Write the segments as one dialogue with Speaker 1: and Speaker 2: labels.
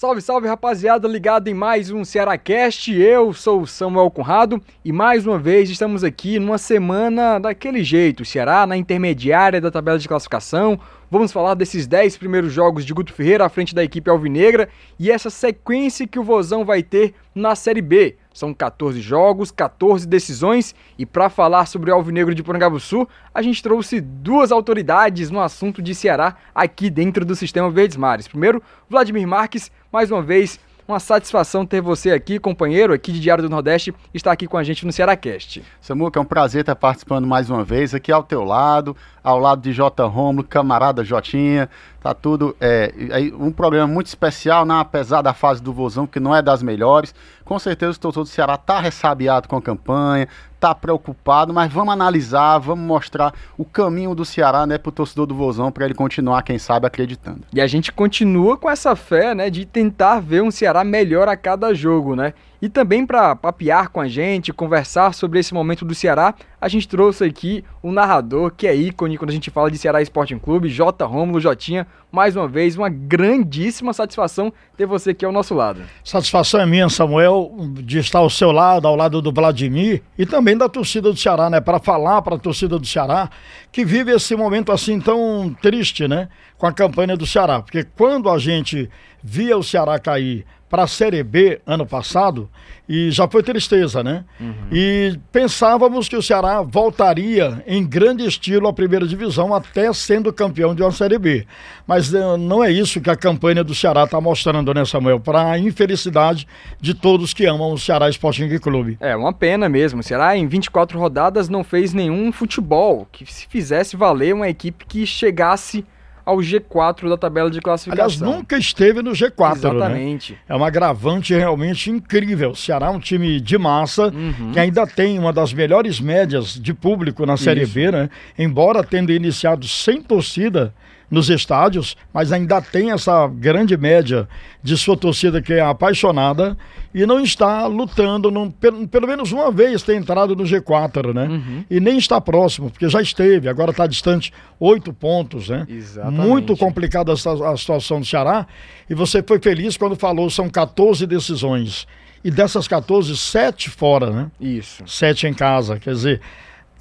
Speaker 1: Salve, salve rapaziada, ligado em mais um Cearacast. Eu sou o Samuel Conrado e mais uma vez estamos aqui numa semana daquele jeito. O Ceará na intermediária da tabela de classificação. Vamos falar desses 10 primeiros jogos de Guto Ferreira à frente da equipe alvinegra e essa sequência que o Vozão vai ter na Série B. São 14 jogos, 14 decisões e para falar sobre o Alvinegro de Porangabuçu, a gente trouxe duas autoridades no assunto de Ceará aqui dentro do sistema Verdes Mares. Primeiro, Vladimir Marques, mais uma vez uma satisfação ter você aqui, companheiro aqui de Diário do Nordeste, estar aqui com a gente no Cearacast.
Speaker 2: Samuca, é um prazer estar participando mais uma vez aqui ao teu lado, ao lado de J. Romulo, camarada Jotinha, tá tudo, é, um programa muito especial, né, apesar da fase do Vozão, que não é das melhores, com certeza o torcedor do Ceará tá ressabiado com a campanha, tá preocupado, mas vamos analisar, vamos mostrar o caminho do Ceará, né, pro torcedor do Vozão, para ele continuar, quem sabe, acreditando.
Speaker 1: E a gente continua com essa fé, né, de tentar ver um Ceará melhor a cada jogo, né? E também para papear com a gente, conversar sobre esse momento do Ceará, a gente trouxe aqui um narrador que é ícone quando a gente fala de Ceará Sporting Clube, J. Rômulo Jotinha. Mais uma vez, uma grandíssima satisfação ter você aqui ao nosso lado.
Speaker 3: Satisfação é minha, Samuel, de estar ao seu lado, ao lado do Vladimir e também da torcida do Ceará, né? Para falar para a torcida do Ceará que vive esse momento assim tão triste, né? Com a campanha do Ceará. Porque quando a gente via o Ceará cair para a Série B ano passado e já foi tristeza, né? Uhum. E pensávamos que o Ceará voltaria em grande estilo à primeira divisão, até sendo campeão de uma Série B. Mas uh, não é isso que a campanha do Ceará está mostrando, né, Samuel? Para a infelicidade de todos que amam o Ceará Sporting Clube.
Speaker 1: É, uma pena mesmo. O Ceará, em 24 rodadas, não fez nenhum futebol que se fizesse valer uma equipe que chegasse ao G4 da tabela de classificação.
Speaker 3: Aliás, nunca esteve no G4,
Speaker 1: né? Exatamente. Né?
Speaker 3: É um agravante realmente incrível. O Ceará é um time de massa, uhum. que ainda tem uma das melhores médias de público na Série Isso. B, né? Embora tendo iniciado sem torcida, nos estádios, mas ainda tem essa grande média de sua torcida que é apaixonada e não está lutando, não, pelo, pelo menos uma vez tem entrado no G4, né? Uhum. E nem está próximo, porque já esteve, agora está distante oito pontos, né? Exatamente. Muito complicada a, a situação do Ceará. E você foi feliz quando falou são 14 decisões. E dessas 14, sete fora, né?
Speaker 1: Isso.
Speaker 3: Sete em casa. Quer dizer,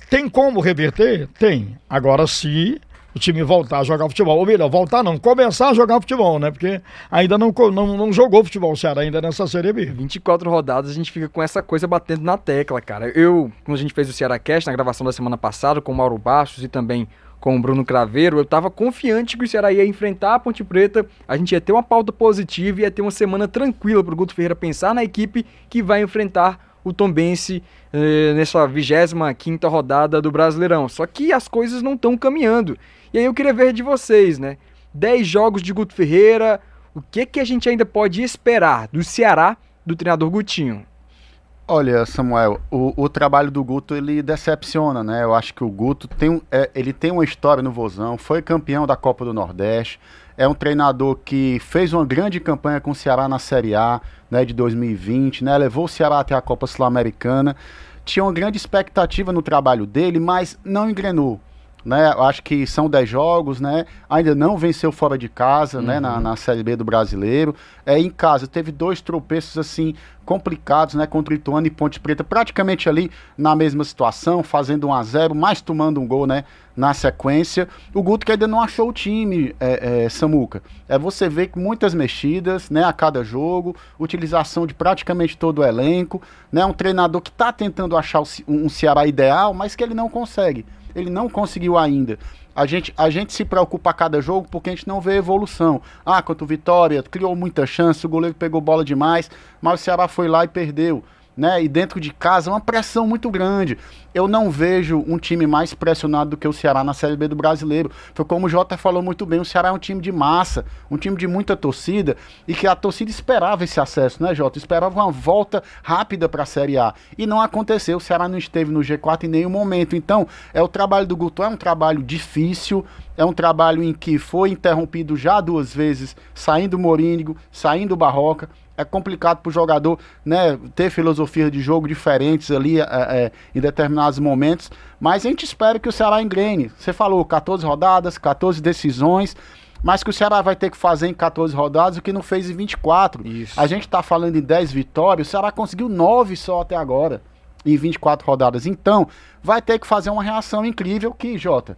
Speaker 3: tem como reverter? Tem. Agora, se o time voltar a jogar futebol. Ou melhor, voltar não, começar a jogar futebol, né? Porque ainda não, não, não jogou futebol o Ceará ainda nessa Série B.
Speaker 1: 24 rodadas a gente fica com essa coisa batendo na tecla, cara. Eu, quando a gente fez o Ceará Cast na gravação da semana passada com o Mauro Bastos e também com o Bruno Craveiro, eu tava confiante que o Ceará ia enfrentar a Ponte Preta, a gente ia ter uma pauta positiva e ia ter uma semana tranquila pro Guto Ferreira pensar na equipe que vai enfrentar o Tombense eh, nessa 25 rodada do Brasileirão. Só que as coisas não estão caminhando. E aí eu queria ver de vocês, né? 10 jogos de Guto Ferreira, o que que a gente ainda pode esperar do Ceará do treinador Gutinho?
Speaker 2: Olha, Samuel, o, o, trabalho do Guto ele decepciona, né? Eu acho que o Guto tem, é, ele tem uma história no Vozão, foi campeão da Copa do Nordeste, é um treinador que fez uma grande campanha com o Ceará na Série A né, de 2020, né? Levou o Ceará até a Copa Sul-Americana. Tinha uma grande expectativa no trabalho dele, mas não engrenou né? Acho que são 10 jogos, né? Ainda não venceu fora de casa, uhum. né? Na, uhum. na Série B do Brasileiro. É, em casa, teve dois tropeços, assim, complicados, né? Contra Ituano e Ponte Preta, praticamente ali na mesma situação, fazendo 1 a 0 mas tomando um gol, né? Na sequência. O Guto que ainda não achou o time, é, é, Samuca. É você vê que muitas mexidas, né? A cada jogo, utilização de praticamente todo o elenco, né? Um treinador que está tentando achar um Ceará ideal, mas que ele não consegue ele não conseguiu ainda. A gente, a gente se preocupa a cada jogo porque a gente não vê evolução. Ah, quanto Vitória, criou muita chance, o goleiro pegou bola demais, mas o Ceará foi lá e perdeu né? E dentro de casa, uma pressão muito grande. Eu não vejo um time mais pressionado do que o Ceará na Série B do Brasileiro. Foi como o Jota falou muito bem, o Ceará é um time de massa, um time de muita torcida e que a torcida esperava esse acesso, né, Jota? Esperava uma volta rápida para a Série A. E não aconteceu, o Ceará não esteve no G4 em nenhum momento. Então, é o trabalho do Guto é um trabalho difícil, é um trabalho em que foi interrompido já duas vezes, saindo Morínigo, saindo Barroca é complicado para o jogador né, ter filosofias de jogo diferentes ali é, é, em determinados momentos. Mas a gente espera que o Ceará engrene. Você falou 14 rodadas, 14 decisões. mas que o Ceará vai ter que fazer em 14 rodadas o que não fez em 24. Isso. A gente está falando em 10 vitórias, o Ceará conseguiu 9 só até agora, em 24 rodadas. Então, vai ter que fazer uma reação incrível que, Jota,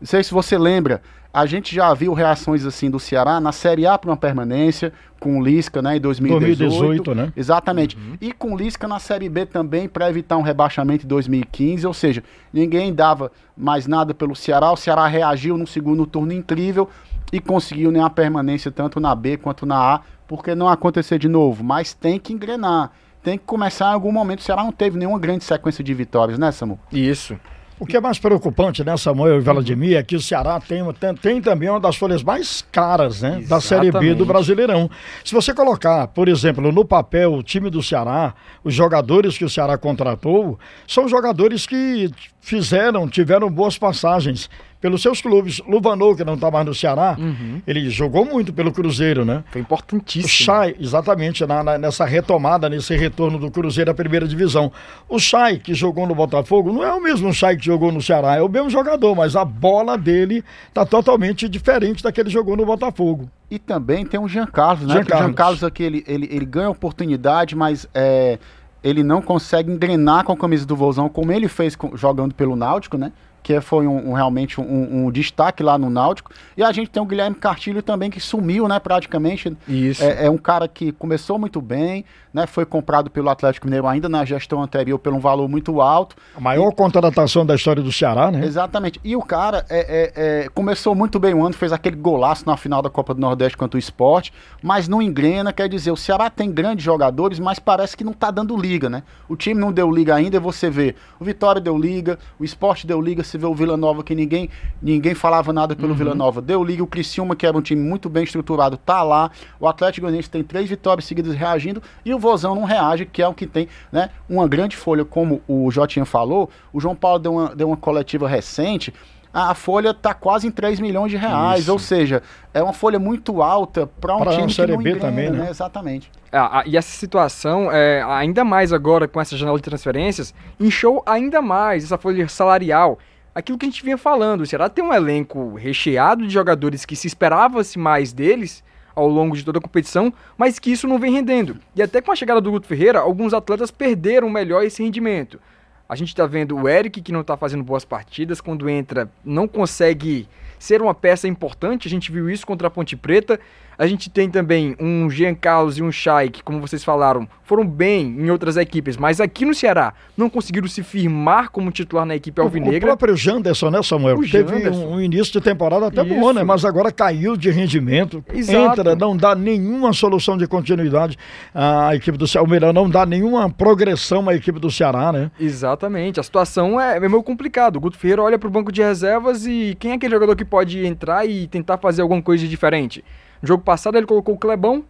Speaker 2: não sei se você lembra, a gente já viu reações assim do Ceará na Série A para uma permanência, com o Lisca né, em 2018. 2018 né? Exatamente. Uhum. E com o Lisca na Série B também para evitar um rebaixamento em 2015. Ou seja, ninguém dava mais nada pelo Ceará. O Ceará reagiu no segundo turno incrível e conseguiu né, a permanência tanto na B quanto na A, porque não acontecer de novo. Mas tem que engrenar. Tem que começar em algum momento. O Ceará não teve nenhuma grande sequência de vitórias, né, Samu?
Speaker 1: Isso.
Speaker 3: O que é mais preocupante, né, Samuel e Vladimir, é que o Ceará tem, tem, tem também uma das folhas mais caras, né, Exatamente. da Série B do Brasileirão. Se você colocar, por exemplo, no papel o time do Ceará, os jogadores que o Ceará contratou, são jogadores que fizeram, tiveram boas passagens pelos seus clubes. Luvanor, que não está mais no Ceará, uhum. ele jogou muito pelo Cruzeiro, né?
Speaker 1: Foi importantíssimo. O
Speaker 3: Chay, exatamente, na, na, nessa retomada, nesse retorno do Cruzeiro à primeira divisão. O Chay, que jogou no Botafogo, não é o mesmo Chay que jogou no Ceará, é o mesmo jogador, mas a bola dele está totalmente diferente daquele que jogou no Botafogo.
Speaker 2: E também tem o Jean Carlos, né? Jean Carlos, Jean Carlos aqui, ele, ele, ele ganha oportunidade, mas é, ele não consegue engrenar com a camisa do Vozão como ele fez com, jogando pelo Náutico, né? Que foi um, um realmente um, um, destaque lá no Náutico. E a gente tem o Guilherme Cartilho também, que sumiu, né, praticamente.
Speaker 1: Isso.
Speaker 2: É, é, um cara que começou muito bem, né, foi comprado pelo Atlético Mineiro ainda na gestão anterior por um valor muito alto.
Speaker 3: A maior e... contratação da história do Ceará, né?
Speaker 2: Exatamente. E o cara é, é, é, começou muito bem o ano, fez aquele golaço na final da Copa do Nordeste contra o esporte, mas não engrena, quer dizer, o Ceará tem grandes jogadores, mas parece que não tá dando liga, né? O time não deu liga ainda, e você vê, o Vitória deu liga, o esporte deu liga, se você vê o Vila Nova, que ninguém, ninguém falava nada pelo uhum. Vila Nova, deu liga. O Criciúma, que era um time muito bem estruturado, tá lá. O Atlético Goianiense tem três vitórias seguidas reagindo e o Vozão não reage, que é o que tem, né? Uma grande folha, como o Jotinha falou. O João Paulo deu uma, deu uma coletiva recente a folha está quase em 3 milhões de reais, Isso. ou seja, é uma folha muito alta para um pra time que não engrena, também, né? né? Exatamente.
Speaker 1: Ah, e essa situação, é, ainda mais agora com essa janela de transferências, inchou ainda mais essa folha salarial. Aquilo que a gente vinha falando, o Ceará tem um elenco recheado de jogadores que se esperava-se mais deles ao longo de toda a competição, mas que isso não vem rendendo. E até com a chegada do Guto Ferreira, alguns atletas perderam melhor esse rendimento. A gente está vendo o Eric, que não está fazendo boas partidas, quando entra, não consegue ser uma peça importante. A gente viu isso contra a Ponte Preta. A gente tem também um Jean Carlos e um Chay, que, como vocês falaram, foram bem em outras equipes, mas aqui no Ceará não conseguiram se firmar como titular na equipe alvinegra.
Speaker 3: O, próprio Janderson, né, Samuel? O Teve um, um, início de temporada até Isso. bom, né? Mas agora caiu de rendimento. Exato. Entra, não dá nenhuma solução de continuidade à equipe do Ceará. Ou melhor, não dá nenhuma progressão à equipe do Ceará, né?
Speaker 1: Exatamente. A situação é, é meio complicada. O Guto Ferreira olha para o banco de reservas e quem é aquele jogador que pode entrar e tentar fazer alguma coisa diferente? No jogo passado ele colocou o Clebão,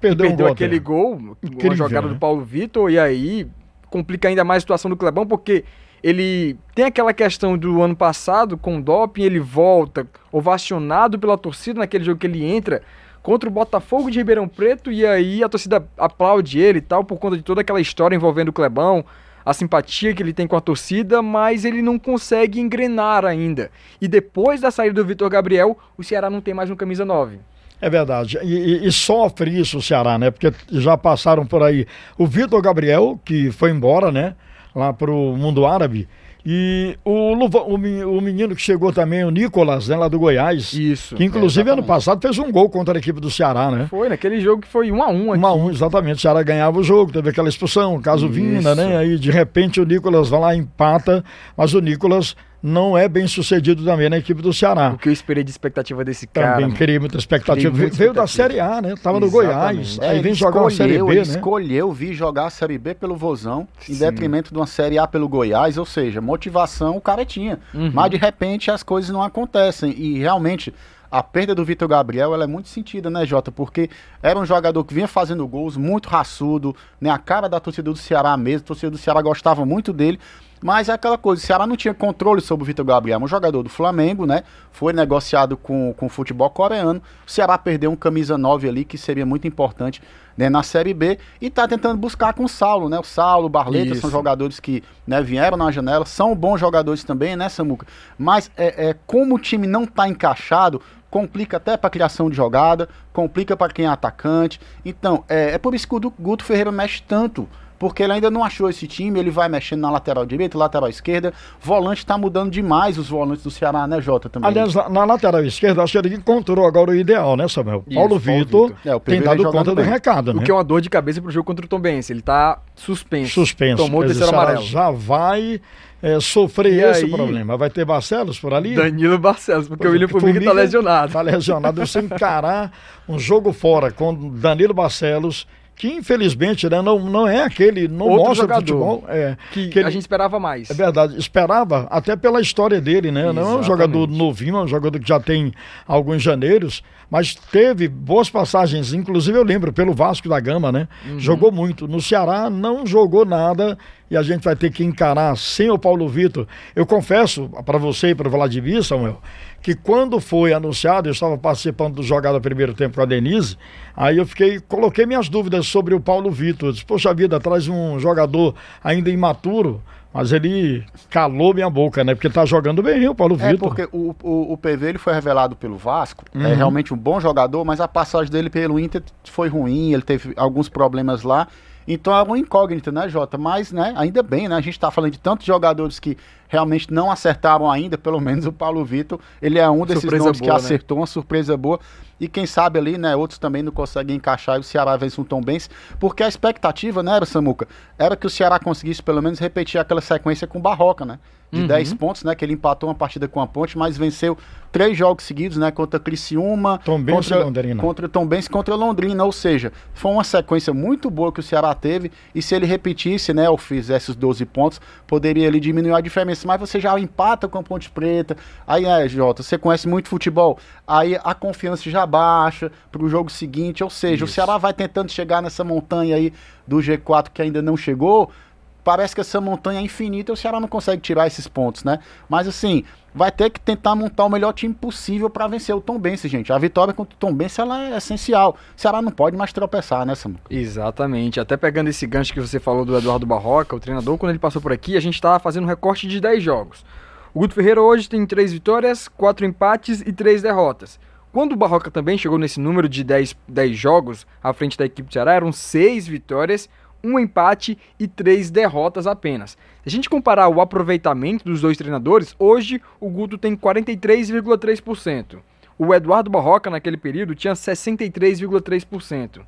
Speaker 1: perdeu, perdeu um aquele gol, Incrível, uma jogada né? do Paulo Vitor, e aí complica ainda mais a situação do Clebão, porque ele tem aquela questão do ano passado com o doping, ele volta ovacionado pela torcida naquele jogo que ele entra contra o Botafogo de Ribeirão Preto, e aí a torcida aplaude ele e tal, por conta de toda aquela história envolvendo o Clebão, a simpatia que ele tem com a torcida, mas ele não consegue engrenar ainda. E depois da saída do Vitor Gabriel, o Ceará não tem mais um camisa 9.
Speaker 3: É verdade. E, e, sofre isso o Ceará, né? Porque já passaram por aí o Vitor Gabriel, que foi embora, né? Lá pro mundo árabe. E o, o, o menino que chegou também, o Nicolas, né, lá do Goiás.
Speaker 1: Isso.
Speaker 3: Que inclusive é, ano passado fez um gol contra a equipe do Ceará, né?
Speaker 1: Foi, naquele jogo que foi 1 um a 1 um aqui.
Speaker 3: 1 a 1 um, exatamente. O Ceará ganhava o jogo, teve aquela expulsão, caso Isso. Vinda, né? Aí de repente o Nicolas vai lá empata, mas o Nicolas não é bem sucedido também na equipe do Ceará.
Speaker 1: O que eu esperei de expectativa desse cara?
Speaker 3: Também queria muita expectativa. Muita Veio expectativa. da Série A, né? Tava Exatamente. no Goiás. É, aí vem jogar uma Série B,
Speaker 2: ele
Speaker 3: né?
Speaker 2: escolheu vir jogar a Série B pelo Vozão, Sim. em detrimento de uma Série A pelo Goiás, ou seja, motivação o cara tinha. Uhum. Mas de repente as coisas não acontecem e realmente a perda do Vitor Gabriel ela é muito sentida, né, Jota? Porque era um jogador que vinha fazendo gols, muito raçudo, né? A cara da torcida do Ceará mesmo, a torcida do Ceará gostava muito dele. Mas é aquela coisa, o Ceará não tinha controle sobre o Vitor Gabriel, um jogador do Flamengo, né? Foi negociado com, com o futebol coreano. O Ceará perdeu um camisa 9 ali, que seria muito importante né, na Série B, e tá tentando buscar com o Saulo, né? O Saulo, o Barleta Isso. são jogadores que né, vieram na janela, são bons jogadores também, né, Samuca? Mas é, é, como o time não tá encaixado, complica até para criação de jogada, complica para quem é atacante. Então, é, é por isso que o Guto Ferreira mexe tanto porque ele ainda não achou esse time, ele vai mexendo na lateral direita, lateral esquerda, volante está mudando demais os volantes do Ceará, né, Jota, também.
Speaker 3: Aliás, na, na lateral esquerda, acho que ele encontrou agora o ideal, né, Samuel? Isso, Paulo, Vitor, é, tem dado conta bem. do recado, né?
Speaker 1: O que é uma dor de cabeça pro jogo contra o Tom Benz, ele tá suspenso.
Speaker 3: Suspenso.
Speaker 1: Tomou o terceiro amarelo.
Speaker 3: Já vai é, sofrer e esse aí, problema. Vai ter Barcelos por ali?
Speaker 1: Danilo Barcelos, porque o William Formiga está lesionado.
Speaker 3: Está lesionado. Você encarar um jogo fora com Danilo Barcelos que infelizmente né, não, não é aquele, não
Speaker 1: Outro
Speaker 3: mostra
Speaker 1: jogador
Speaker 3: futebol. É,
Speaker 1: que, que ele, a gente esperava mais.
Speaker 3: É verdade, esperava, até pela história dele, né? Exatamente. Não é um jogador novinho, é um jogador que já tem alguns janeiros, mas teve boas passagens, inclusive eu lembro, pelo Vasco da Gama, né? Uhum. Jogou muito. No Ceará não jogou nada e a gente vai ter que encarar sem o Paulo Vitor. Eu confesso para você e para o Vladimir, Samuel, que quando foi anunciado, eu estava participando do jogada primeiro tempo com a Denise, aí eu fiquei, coloquei minhas dúvidas sobre o Paulo Vitor. Disse, poxa vida, traz um jogador ainda imaturo. Mas ele calou minha boca, né? Porque tá jogando bem o Paulo é, Vitor.
Speaker 2: É porque o, o, o, PV ele foi revelado pelo Vasco, é uhum. é realmente um bom jogador, mas a passagem dele pelo Inter foi ruim, ele teve alguns problemas lá. Então é uma incógnita, né, Jota? Mas, né, ainda bem, né? A gente está falando de tantos jogadores que realmente não acertaram ainda, pelo menos o Paulo Vitor, ele é um desses surpresa nomes boa, que né? acertou, uma surpresa boa. E quem sabe ali, né, outros também não conseguem encaixar e o Ceará vence um Tom Benz, porque a expectativa, né, era, Samuca, era que o Ceará conseguisse pelo menos repetir aquela sequência com o Barroca, né? De uhum. 10 pontos, né? Que ele empatou uma partida com a Ponte, mas venceu três jogos seguidos, né? Contra Criciúma,
Speaker 3: Tom
Speaker 2: contra,
Speaker 3: Londrina.
Speaker 2: contra Tom Benz contra Londrina. Ou seja, foi uma sequência muito boa que o Ceará teve. E se ele repetisse, né? Ou fizesse os 12 pontos, poderia ele diminuir a diferença. Mas você já empata com a Ponte Preta. Aí, é, Jota, você conhece muito futebol. Aí a confiança já baixa para o jogo seguinte. Ou seja, Isso. o Ceará vai tentando chegar nessa montanha aí do G4 que ainda não chegou parece que essa montanha é infinita e o Ceará não consegue tirar esses pontos, né? Mas assim, vai ter que tentar montar o melhor time possível para vencer o Tom Bense, gente. A vitória contra o Tom Bense ela é essencial. O Ceará não pode mais tropeçar, né, Samu?
Speaker 1: Exatamente. Até pegando esse gancho que você falou do Eduardo Barroca, o treinador, quando ele passou por aqui, a gente estava fazendo um recorte de 10 jogos. O Guto Ferreira hoje tem 3 vitórias, 4 empates e 3 derrotas. Quando o Barroca também chegou nesse número de 10, 10 jogos à frente da equipe do Ceará, eram 6 vitórias, um empate e três derrotas apenas. Se a gente comparar o aproveitamento dos dois treinadores, hoje o Guto tem 43,3%. O Eduardo Barroca, naquele período, tinha 63,3%.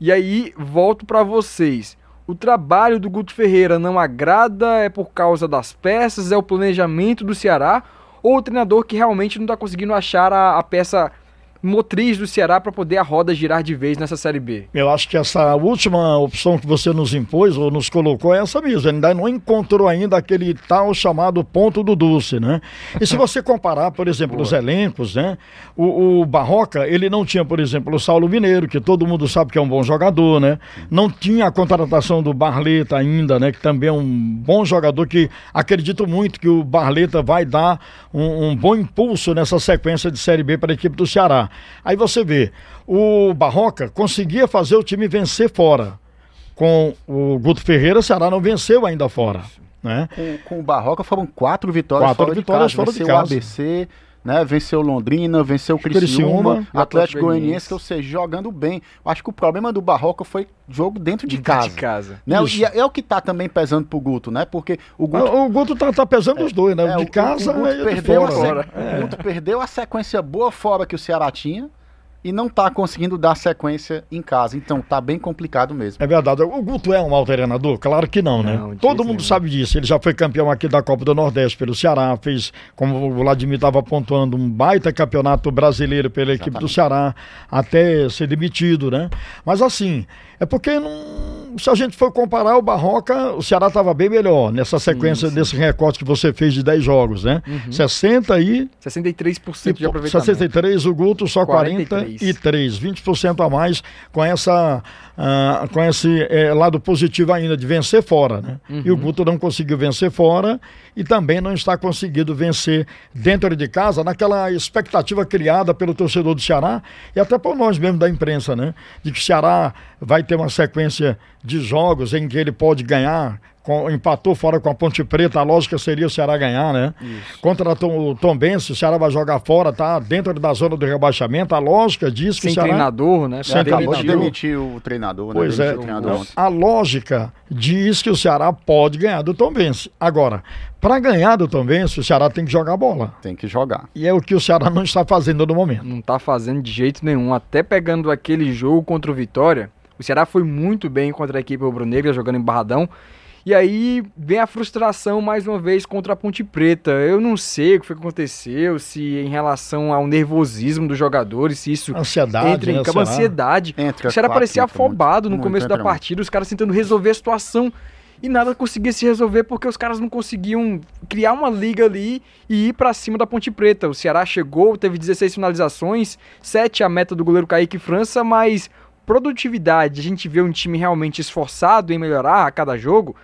Speaker 1: E aí, volto para vocês. O trabalho do Guto Ferreira não agrada, é por causa das peças, é o planejamento do Ceará, ou o treinador que realmente não está conseguindo achar a, a peça motriz do Ceará para poder a roda girar de vez nessa Série B?
Speaker 3: Eu acho que essa última opção que você nos impôs ou nos colocou é essa mesmo. Ainda não encontrou ainda aquele tal chamado ponto do Dulce, né? E se você comparar, por exemplo, os elencos, né? O, o, Barroca, ele não tinha, por exemplo, o Saulo Mineiro, que todo mundo sabe que é um bom jogador, né? Não tinha a contratação do Barleta ainda, né? Que também é um bom jogador que acredito muito que o Barleta vai dar um, um bom impulso nessa sequência de Série B para a equipe do Ceará. Aí você vê, o Barroca conseguia fazer o time vencer fora. Com o Guto Ferreira, o Ceará não venceu ainda fora. Né?
Speaker 2: Com, com o Barroca foram quatro vitórias
Speaker 3: quatro fora vitórias de casa.
Speaker 2: Fora
Speaker 3: de casa.
Speaker 2: o ABC, né? Venceu Londrina, venceu o Criciúma, Atlético Goianiense, ou seja, jogando bem. Acho que o problema do Barroca foi jogo dentro de casa.
Speaker 1: De casa.
Speaker 2: Né? E é, é, o que tá também pesando pro Guto, né? Porque o Guto...
Speaker 3: O, o Guto tá, tá pesando é, os dois, né? É, de casa o, Guto perdeu
Speaker 2: fora. A, o Guto perdeu a sequência boa fora que o Ceará tinha e não está conseguindo dar sequência em casa. Então tá bem complicado mesmo.
Speaker 3: É verdade. O Guto é um mau treinador? Claro que não, né? Não, Todo mundo sabe disso. Ele já foi campeão aqui da Copa do Nordeste pelo Ceará, fez, como o Vladimir estava pontuando, um baita campeonato brasileiro pela Exatamente. equipe do Ceará, até ser demitido, né? Mas assim, é porque não, se a gente for comparar o Barroca, o Ceará estava bem melhor nessa sequência, sim, sim. nesse recorte que você fez de 10 jogos, né? Uhum. 60 e...
Speaker 1: 63% de aproveitamento.
Speaker 3: 63, o Guto só 43, 43 20% a mais com essa uh, com esse é, lado positivo ainda de vencer fora, né? Uhum. E o Guto não conseguiu vencer fora e também não está conseguindo vencer dentro de casa naquela expectativa criada pelo torcedor do Ceará e até por nós mesmo da imprensa, né? De que o Ceará vai ter uma sequência de jogos em que ele pode ganhar com, empatou fora com a Ponte Preta, a lógica seria o Ceará ganhar, né? Isso. Contra o Tom Benz, o Ceará vai jogar fora, tá dentro da zona do rebaixamento, a lógica diz que
Speaker 1: Sem
Speaker 3: o Ceará...
Speaker 1: treinador, né?
Speaker 2: Sem acabou de demitir o treinador, né?
Speaker 3: Pois é, a lógica diz que o Ceará pode ganhar do Tom Benz. Agora, para ganhar do Tom Benz, o Ceará tem que jogar bola.
Speaker 2: Tem que jogar.
Speaker 3: E é o que o Ceará não está fazendo no momento.
Speaker 1: Não está fazendo de jeito nenhum. Até pegando aquele jogo contra o Vitória, o Ceará foi muito bem contra a equipe rubro-negra, jogando em Barradão. E aí vem a frustração mais uma vez contra a Ponte Preta. Eu não sei o que foi que aconteceu, se em relação ao nervosismo dos jogadores, se isso
Speaker 3: ansiedade,
Speaker 1: entra em
Speaker 3: né,
Speaker 1: campo, ansiedade.
Speaker 2: Entra
Speaker 1: o Ceará parecia afobado
Speaker 2: muito,
Speaker 1: no começo da partida, os caras tentando resolver a situação e nada conseguia se resolver porque os caras não conseguiam criar uma liga ali e ir para cima da Ponte Preta. O Ceará chegou, teve 16 finalizações, 7 a meta do goleiro Kaique França, mas produtividade, a gente vê um time realmente esforçado em melhorar a cada jogo,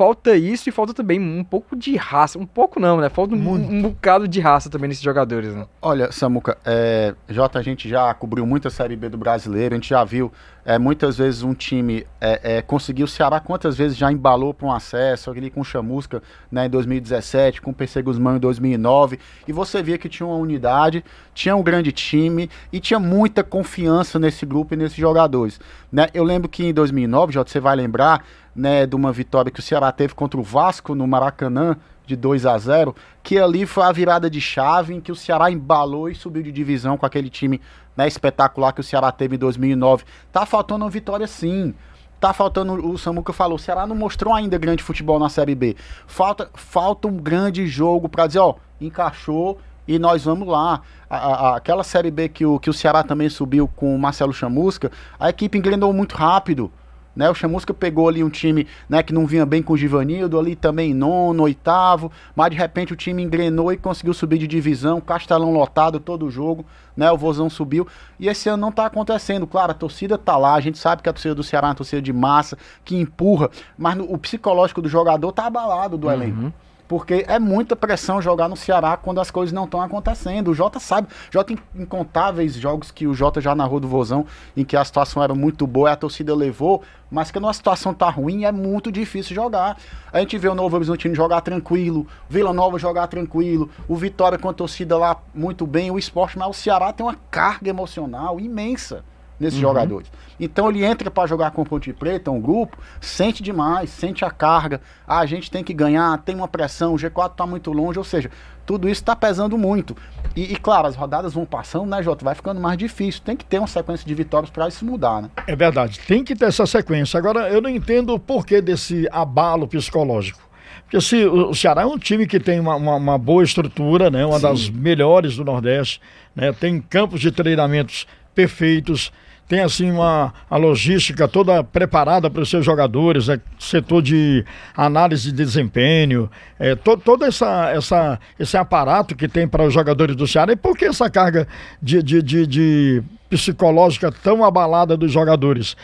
Speaker 1: falta isso e falta também um pouco de raça. Um pouco não, né? Falta um, um bocado de raça também nesses jogadores, né?
Speaker 2: Olha, Samuca, é, Jota, a gente já cobriu muita Série B do brasileiro, a gente já viu é, muitas vezes um time é, é, conseguiu, o Ceará quantas vezes já embalou para um acesso, ali com Chamusca né, em 2017, com o PC Guzmão em 2009, e você via que tinha uma unidade, tinha um grande time e tinha muita confiança nesse grupo e nesses jogadores. Né? Eu lembro que em 2009, Jota, você vai lembrar, né, de uma vitória que o Ceará teve contra o Vasco no Maracanã, de 2 a 0 que ali foi a virada de chave em que o Ceará embalou e subiu de divisão com aquele time né, espetacular que o Ceará teve em 2009. Tá faltando uma vitória sim. Tá faltando, o Samuca falou, o Ceará não mostrou ainda grande futebol na Série B. Falta, falta um grande jogo para dizer, ó, encaixou e nós vamos lá. A, a, aquela Série B que o, que o Ceará também subiu com o Marcelo Chamusca, a equipe engrenou muito rápido. Né, o Chamusca pegou ali um time né, que não vinha bem com o Givanildo, ali também nono, oitavo, mas de repente o time engrenou e conseguiu subir de divisão, Castelão lotado todo o jogo, né, o Vozão subiu, e esse ano não está acontecendo, claro, a torcida está lá, a gente sabe que a torcida do Ceará é uma torcida de massa, que empurra, mas no, o psicológico do jogador está abalado do uhum. elenco porque é muita pressão jogar no Ceará quando as coisas não estão acontecendo. O Jota sabe, Jota tem incontáveis jogos que o Jota já narrou do Vozão, em que a situação era muito boa e a torcida levou, mas que a situação tá ruim é muito difícil jogar. A gente vê o Novo Horizontino jogar tranquilo, Vila Nova jogar tranquilo, o Vitória com a torcida lá muito bem, o esporte, mas o Ceará tem uma carga emocional imensa nesses uhum. jogadores. Então ele entra para jogar com o Ponte Preta, um grupo, sente demais, sente a carga. Ah, a gente tem que ganhar, tem uma pressão, o G4 está muito longe, ou seja, tudo isso está pesando muito. E, e, claro, as rodadas vão passando, né, Jota? Vai ficando mais difícil. Tem que ter uma sequência de vitórias para isso mudar, né?
Speaker 3: É verdade, tem que ter essa sequência. Agora, eu não entendo o porquê desse abalo psicológico. Porque se, o Ceará é um time que tem uma, uma, uma boa estrutura, né? Uma Sim. das melhores do Nordeste, né? Tem campos de treinamentos perfeitos tem assim uma a logística toda preparada para os seus jogadores, é, setor de análise de desempenho, é, to, todo essa, essa, esse aparato que tem para os jogadores do Ceará. E por que essa carga de, de, de, de psicológica tão abalada dos jogadores?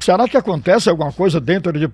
Speaker 3: Será que acontece alguma coisa dentro de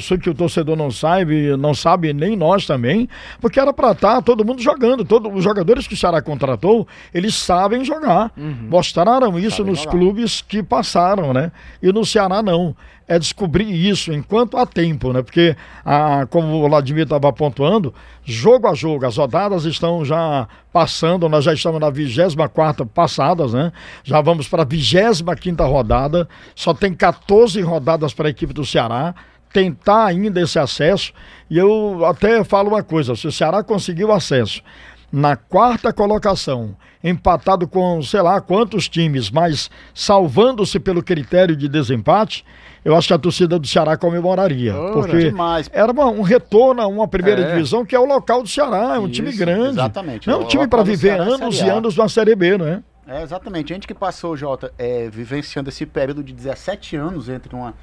Speaker 3: Sul que o torcedor não sabe, não sabe nem nós também? Porque era para estar tá todo mundo jogando. Todos os jogadores que o Ceará contratou, eles sabem jogar. Uhum. Mostraram isso sabem nos jogar. clubes que passaram, né? E no Ceará não é descobrir isso enquanto há tempo, né? Porque, ah, como o Vladimir estava pontuando, jogo a jogo, as rodadas estão já passando, nós já estamos na 24 passadas, né? Já vamos para a 25 rodada, só tem 14 rodadas para a equipe do Ceará tentar ainda esse acesso. E eu até falo uma coisa: se o Ceará conseguiu acesso na quarta colocação, empatado com sei lá quantos times, mas salvando-se pelo critério de desempate, eu acho que a torcida do Ceará comemoraria. Ora, porque demais. era uma, um retorno a uma primeira é. divisão que é o local do Ceará, é um Isso, time grande.
Speaker 2: Exatamente.
Speaker 3: Não é um time para viver anos e anos na Série B, não é?
Speaker 2: É, exatamente. A gente que passou, Jota, é, vivenciando esse período de 17 anos entre uma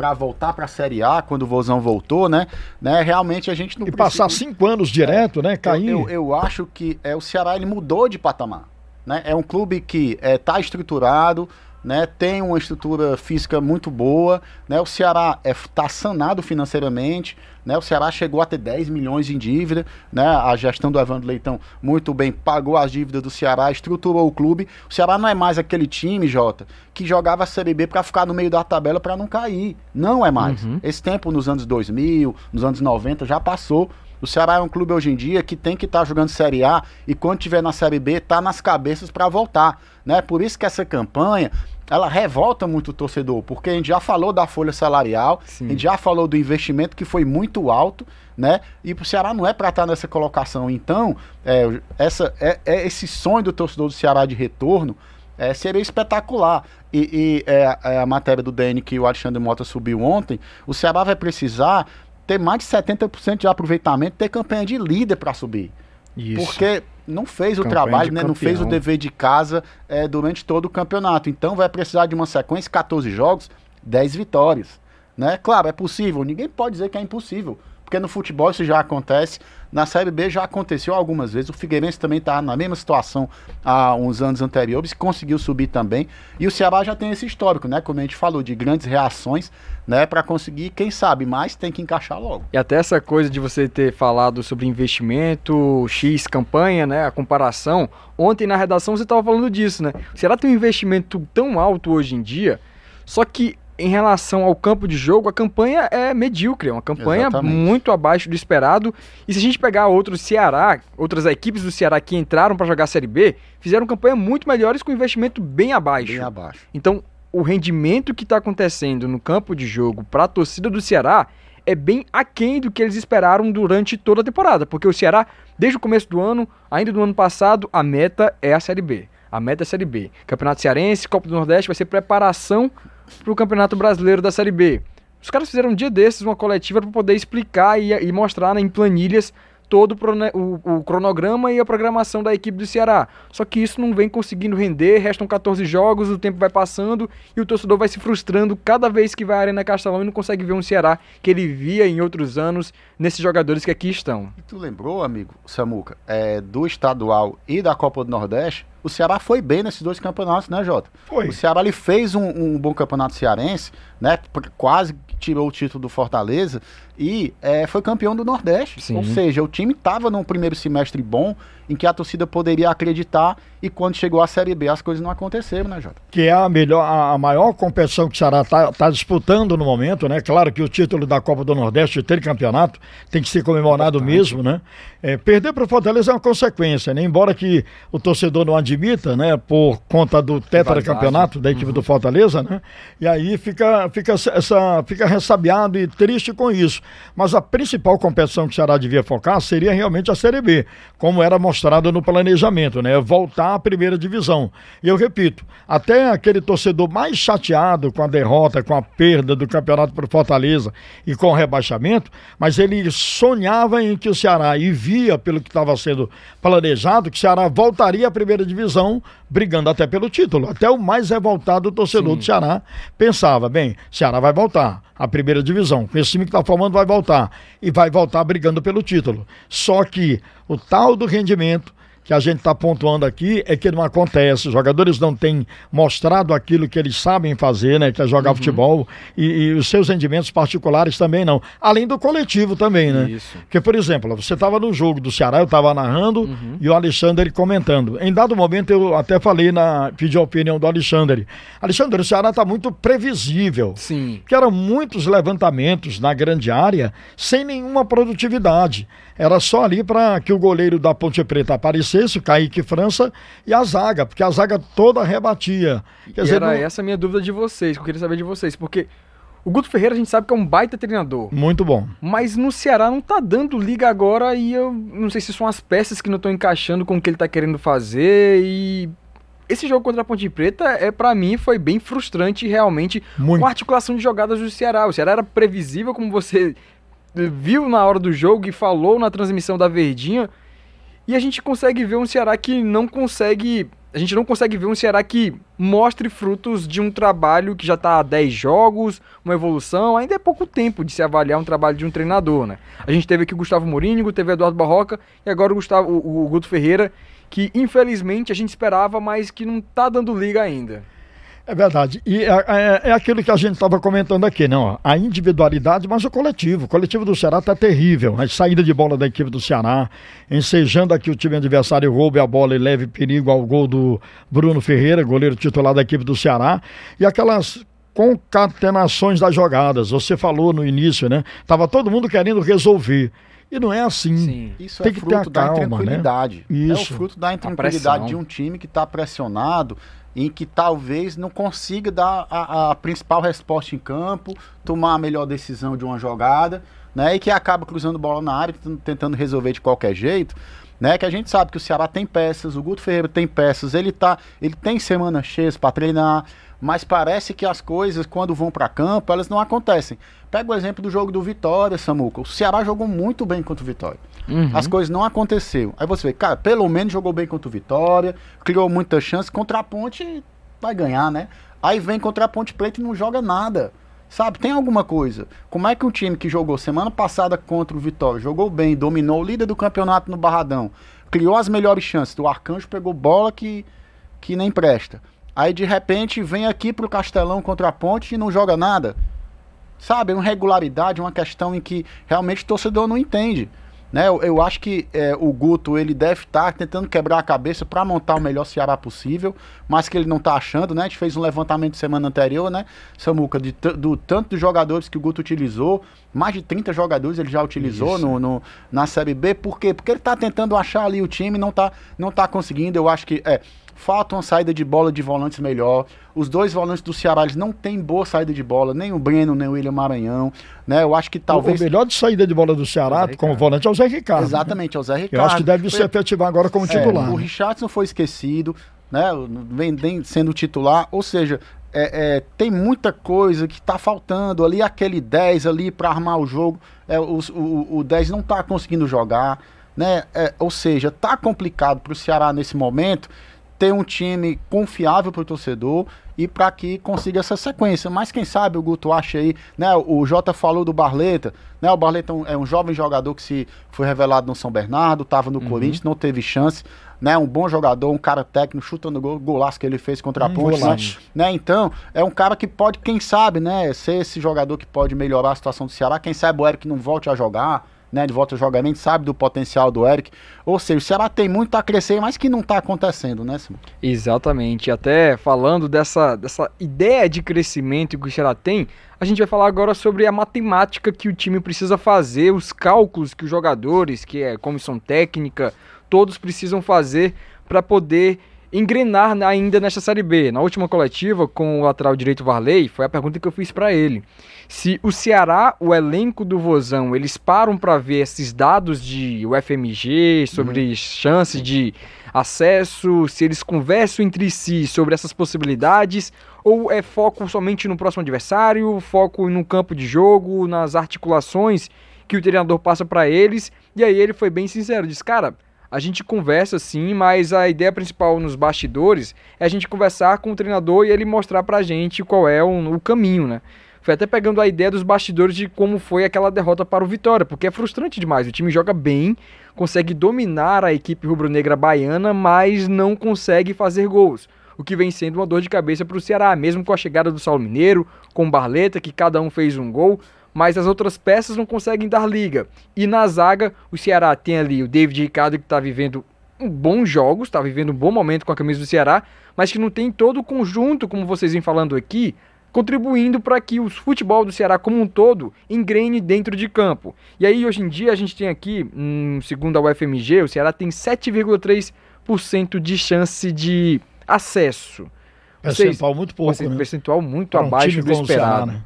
Speaker 2: para voltar para a Série A quando o Vozão voltou, né? né? Realmente a gente não
Speaker 3: e precisa... passar cinco anos direto, é, né? Cair.
Speaker 2: Eu, eu, eu, acho que é o Ceará ele mudou de patamar, né? É um clube que está é, estruturado, né? Tem uma estrutura física muito boa, né? O Ceará está é, sanado financeiramente, né? O Ceará chegou a ter 10 milhões em dívida, né? A gestão do Evandro Leitão muito bem pagou as dívidas do Ceará, estruturou o clube. O Ceará não é mais aquele time, Jota, que jogava a Série B para ficar no meio da tabela para não cair. Não é mais. Uhum. Esse tempo nos anos 2000, nos anos 90 já passou. O Ceará é um clube hoje em dia que tem que estar tá jogando Série A e quando tiver na Série B tá nas cabeças para voltar, né? Por isso que essa campanha ela revolta muito o torcedor, porque a gente já falou da folha salarial, Sim. a gente já falou do investimento que foi muito alto, né? E o Ceará não é para estar tá nessa colocação. Então, é, essa, é, é, esse sonho do torcedor do Ceará de retorno é, seria espetacular. E, e é, é, a matéria do DN que o Alexandre Mota subiu ontem, o Ceará vai precisar ter mais de 70% de aproveitamento, ter campanha de líder para subir. Isso. Porque não fez o trabalho, né? não fez o dever de casa é, durante todo o campeonato. Então vai precisar de uma sequência, 14 jogos, 10 vitórias. Né? Claro, é possível, ninguém pode dizer que é impossível. Porque no futebol isso já acontece. Na Série B já aconteceu algumas vezes. O Figueirense também está na mesma situação há uns anos anteriores, conseguiu subir também. E o Ceará já tem esse histórico, né? Como a gente falou, de grandes reações, né? Para conseguir, quem sabe, mais tem que encaixar logo.
Speaker 1: E até essa coisa de você ter falado sobre investimento, X campanha, né? A comparação. Ontem na redação você estava falando disso, né? O Ceará tem um investimento tão alto hoje em dia, só que em relação ao campo de jogo, a campanha é medíocre, é uma campanha Exatamente. muito abaixo do esperado. E se a gente pegar outros Ceará, outras equipes do Ceará que entraram para jogar a Série B, fizeram campanha muito melhores com investimento bem abaixo.
Speaker 2: Bem abaixo.
Speaker 1: Então, o rendimento que está acontecendo no campo de jogo para a torcida do Ceará é bem aquém do que eles esperaram durante toda a temporada, porque o Ceará, desde o começo do ano, ainda do ano passado, a meta é a Série B. A meta é a Série B. Campeonato Cearense, Copa do Nordeste vai ser preparação para o Campeonato Brasileiro da Série B. Os caras fizeram um dia desses uma coletiva para poder explicar e, e mostrar né, em planilhas todo o, o, cronograma e a programação da equipe do Ceará. Só que isso não vem conseguindo render, restam 14 jogos, o tempo vai passando e o torcedor vai se frustrando cada vez que vai à Arena Castelão e não consegue ver um Ceará que ele via em outros anos nesses jogadores que aqui estão.
Speaker 2: E tu lembrou, amigo Samuca, é, do estadual e da Copa do Nordeste? O Ceará foi bem nesses dois campeonatos, né, Jota? Foi. O Ceará ele fez um, um bom campeonato cearense, né? Quase tirou o título do Fortaleza e é, foi campeão do Nordeste. Sim. Ou seja, o time estava num primeiro semestre bom, em que a torcida poderia acreditar, e quando chegou a Série B as coisas não aconteceram, né, Jota?
Speaker 3: Que é a melhor, a maior competição que o Ceará está tá disputando no momento, né? Claro que o título da Copa do Nordeste, ter campeonato, tem que ser comemorado mesmo, né? É, perder para o Fortaleza é uma consequência, né? Embora que o torcedor não admita, né? Por conta do tetracampeonato da equipe uhum. do Fortaleza, né? E aí fica, fica, essa, fica ressabiado e triste com isso. Mas a principal competição que o Ceará devia focar seria realmente a Série B, como era mostrado no planejamento, né? Voltar à primeira divisão. E eu repito, até aquele torcedor mais chateado com a derrota, com a perda do campeonato para Fortaleza e com o rebaixamento, mas ele sonhava em que o Ceará, e via pelo que estava sendo planejado, que o Ceará voltaria à primeira divisão, brigando até pelo título. Até o mais revoltado torcedor Sim. do Ceará pensava: bem, Ceará vai voltar à primeira divisão. Com esse time que está formando, vai voltar. E vai voltar brigando pelo título. Só que o tal do rendimento que a gente está pontuando aqui é que não acontece. Os jogadores não têm mostrado aquilo que eles sabem fazer, né? Que é jogar uhum. futebol. E, e, os seus rendimentos particulares também não. Além do coletivo também, né? Isso. Porque, por exemplo, você estava no jogo do Ceará, eu estava narrando uhum. e o Alexandre comentando. Em dado momento, eu até falei na. pedi a opinião do Alexandre. Alexandre, o Ceará está muito previsível.
Speaker 1: Sim.
Speaker 3: Que eram muitos levantamentos na grande área sem nenhuma produtividade. Era só ali para que o goleiro da Ponte Preta aparecesse, o Kaique França, e a zaga, porque a zaga toda rebatia.
Speaker 1: Quer dizer, era não... essa a minha dúvida de vocês, que eu queria saber de vocês, porque o Guto Ferreira a gente sabe que é um baita treinador.
Speaker 3: Muito bom.
Speaker 1: Mas no Ceará não tá dando liga agora e eu não sei se são as peças que não estão encaixando com o que ele tá querendo fazer e esse jogo contra a Ponte Preta é para mim foi bem frustrante realmente Muito. com a articulação de jogadas do Ceará. O Ceará era previsível como você viu na hora do jogo e falou na transmissão da Verdinha. E a gente consegue ver um Ceará que não consegue. A gente não consegue ver um Ceará que mostre frutos de um trabalho que já está há 10 jogos, uma evolução. Ainda é pouco tempo de se avaliar um trabalho de um treinador, né? A gente teve aqui o Gustavo Morínigo, teve o Eduardo Barroca e agora o, Gustavo, o, o Guto Ferreira, que infelizmente a gente esperava, mas que não está dando liga ainda.
Speaker 3: É verdade. E é, é, é aquilo que a gente estava comentando aqui, não? A individualidade, mas o coletivo. O coletivo do Ceará está terrível. A saída de bola da equipe do Ceará, ensejando aqui o time adversário roube a bola e leve perigo ao gol do Bruno Ferreira, goleiro titular da equipe do Ceará. E aquelas concatenações das jogadas. Você falou no início, né? Tava todo mundo querendo resolver. E não é assim. Sim.
Speaker 2: Isso Tem é fruto da calma, né? intranquilidade. Né? Isso. É o fruto da intranquilidade de um time que está pressionado em que talvez não consiga dar a, a, principal resposta em campo, tomar a melhor decisão de uma jogada, né? E que acaba cruzando bola na área, tentando resolver de qualquer jeito. Né, que a gente sabe que o Ceará tem peças, o Guto Ferreira tem peças, ele tá, ele tem semanas cheias para treinar, mas parece que as coisas quando vão para campo, elas não acontecem. Pega o exemplo do jogo do Vitória, Samuca. O Ceará jogou muito bem contra o Vitória. Uhum. As coisas não aconteceram. Aí você vê, cara, pelo menos jogou bem contra o Vitória, criou muita chance. Contra a Ponte vai ganhar, né? Aí vem contra a Ponte Preta e não joga nada. Sabe, tem alguma coisa. Como é que um time que jogou semana passada contra o Vitória, jogou bem, dominou o líder do campeonato no Barradão, criou as melhores chances, o Arcanjo pegou bola que, que nem presta. Aí de repente vem aqui pro Castelão contra a Ponte e não joga nada. Sabe, é uma irregularidade, uma questão em que realmente o torcedor não entende. Né? Eu, eu acho que é, o Guto ele deve estar tá tentando quebrar a cabeça para montar o melhor Ceará possível, mas que ele não está achando, né? A gente fez um levantamento semana anterior, né, Samuca, de, do tanto de jogadores que o Guto utilizou, mais de 30 jogadores ele já utilizou no, no, na Série B. Por quê? Porque ele está tentando achar ali o time, não está não tá conseguindo. Eu acho que é, falta uma saída de bola de volantes melhor. Os dois volantes do Ceará eles não têm boa saída de bola, nem o Breno, nem o William Maranhão. Né? Eu acho que talvez.
Speaker 3: O melhor de saída de bola do Ceará como volante é o Zé Ricardo.
Speaker 2: Exatamente, é o Zé Ricardo.
Speaker 3: Eu acho que deve se efetivar agora como é, titular.
Speaker 2: O Richardson foi esquecido, né? Vem sendo titular. Ou seja, é, é, tem muita coisa que está faltando ali, aquele 10 ali para armar o jogo. É, o, o, o 10 não está conseguindo jogar. Né? É, ou seja, tá complicado para o Ceará nesse momento ter um time confiável para o torcedor e para que consiga essa sequência. Mas quem sabe o Guto acha aí, né? O Jota falou do Barleta, né? O Barleta é um, é um jovem jogador que se foi revelado no São Bernardo, estava no uhum. Corinthians, não teve chance, né? Um bom jogador, um cara técnico, chutando gol, golaço que ele fez contra a um Ponte, né? né? Então, é um cara que pode, quem sabe, né? Ser esse jogador que pode melhorar a situação do Ceará. Quem sabe o Eric não volte a jogar né, de volta ao jogamento, sabe do potencial do Eric. Ou seja, o Ceará tem muito a crescer, mas que não está acontecendo, né, Simão?
Speaker 1: Exatamente. Até falando dessa, dessa ideia de crescimento que o Ceará tem, a gente vai falar agora sobre a matemática que o time precisa fazer, os cálculos que os jogadores, que é comissão técnica, todos precisam fazer para poder engrenar ainda nesta Série B. Na última coletiva com o lateral direito Varley, foi a pergunta que eu fiz para ele. Se o Ceará, o elenco do Vozão, eles param para ver esses dados de UFMG, sobre uhum. chances de acesso, se eles conversam entre si sobre essas possibilidades, ou é foco somente no próximo adversário, foco no campo de jogo, nas articulações que o treinador passa para eles. E aí ele foi bem sincero, disse, cara, a gente conversa sim, mas a ideia principal nos bastidores é a gente conversar com o treinador e ele mostrar pra gente qual é o, o caminho, né? Foi até pegando a ideia dos bastidores de como foi aquela derrota para o Vitória, porque é frustrante demais. O time joga bem, consegue dominar a equipe rubro-negra baiana, mas não consegue fazer gols. O que vem sendo uma dor de cabeça para o Ceará, mesmo com a chegada do Saulo Mineiro, com Barleta, que cada um fez um gol mas as outras peças não conseguem dar liga. E na zaga, o Ceará tem ali o David Ricardo que está vivendo um bons jogos, está vivendo um bom momento com a camisa do Ceará, mas que não tem todo o conjunto, como vocês vêm falando aqui, contribuindo para que o futebol do Ceará como um todo engrene dentro de campo. E aí, hoje em dia, a gente tem aqui, hum, segundo a UFMG, o Ceará tem 7,3% de chance de acesso.
Speaker 3: Percentual muito pouco,
Speaker 1: né? Percentual muito abaixo do esperado. Ceará, né?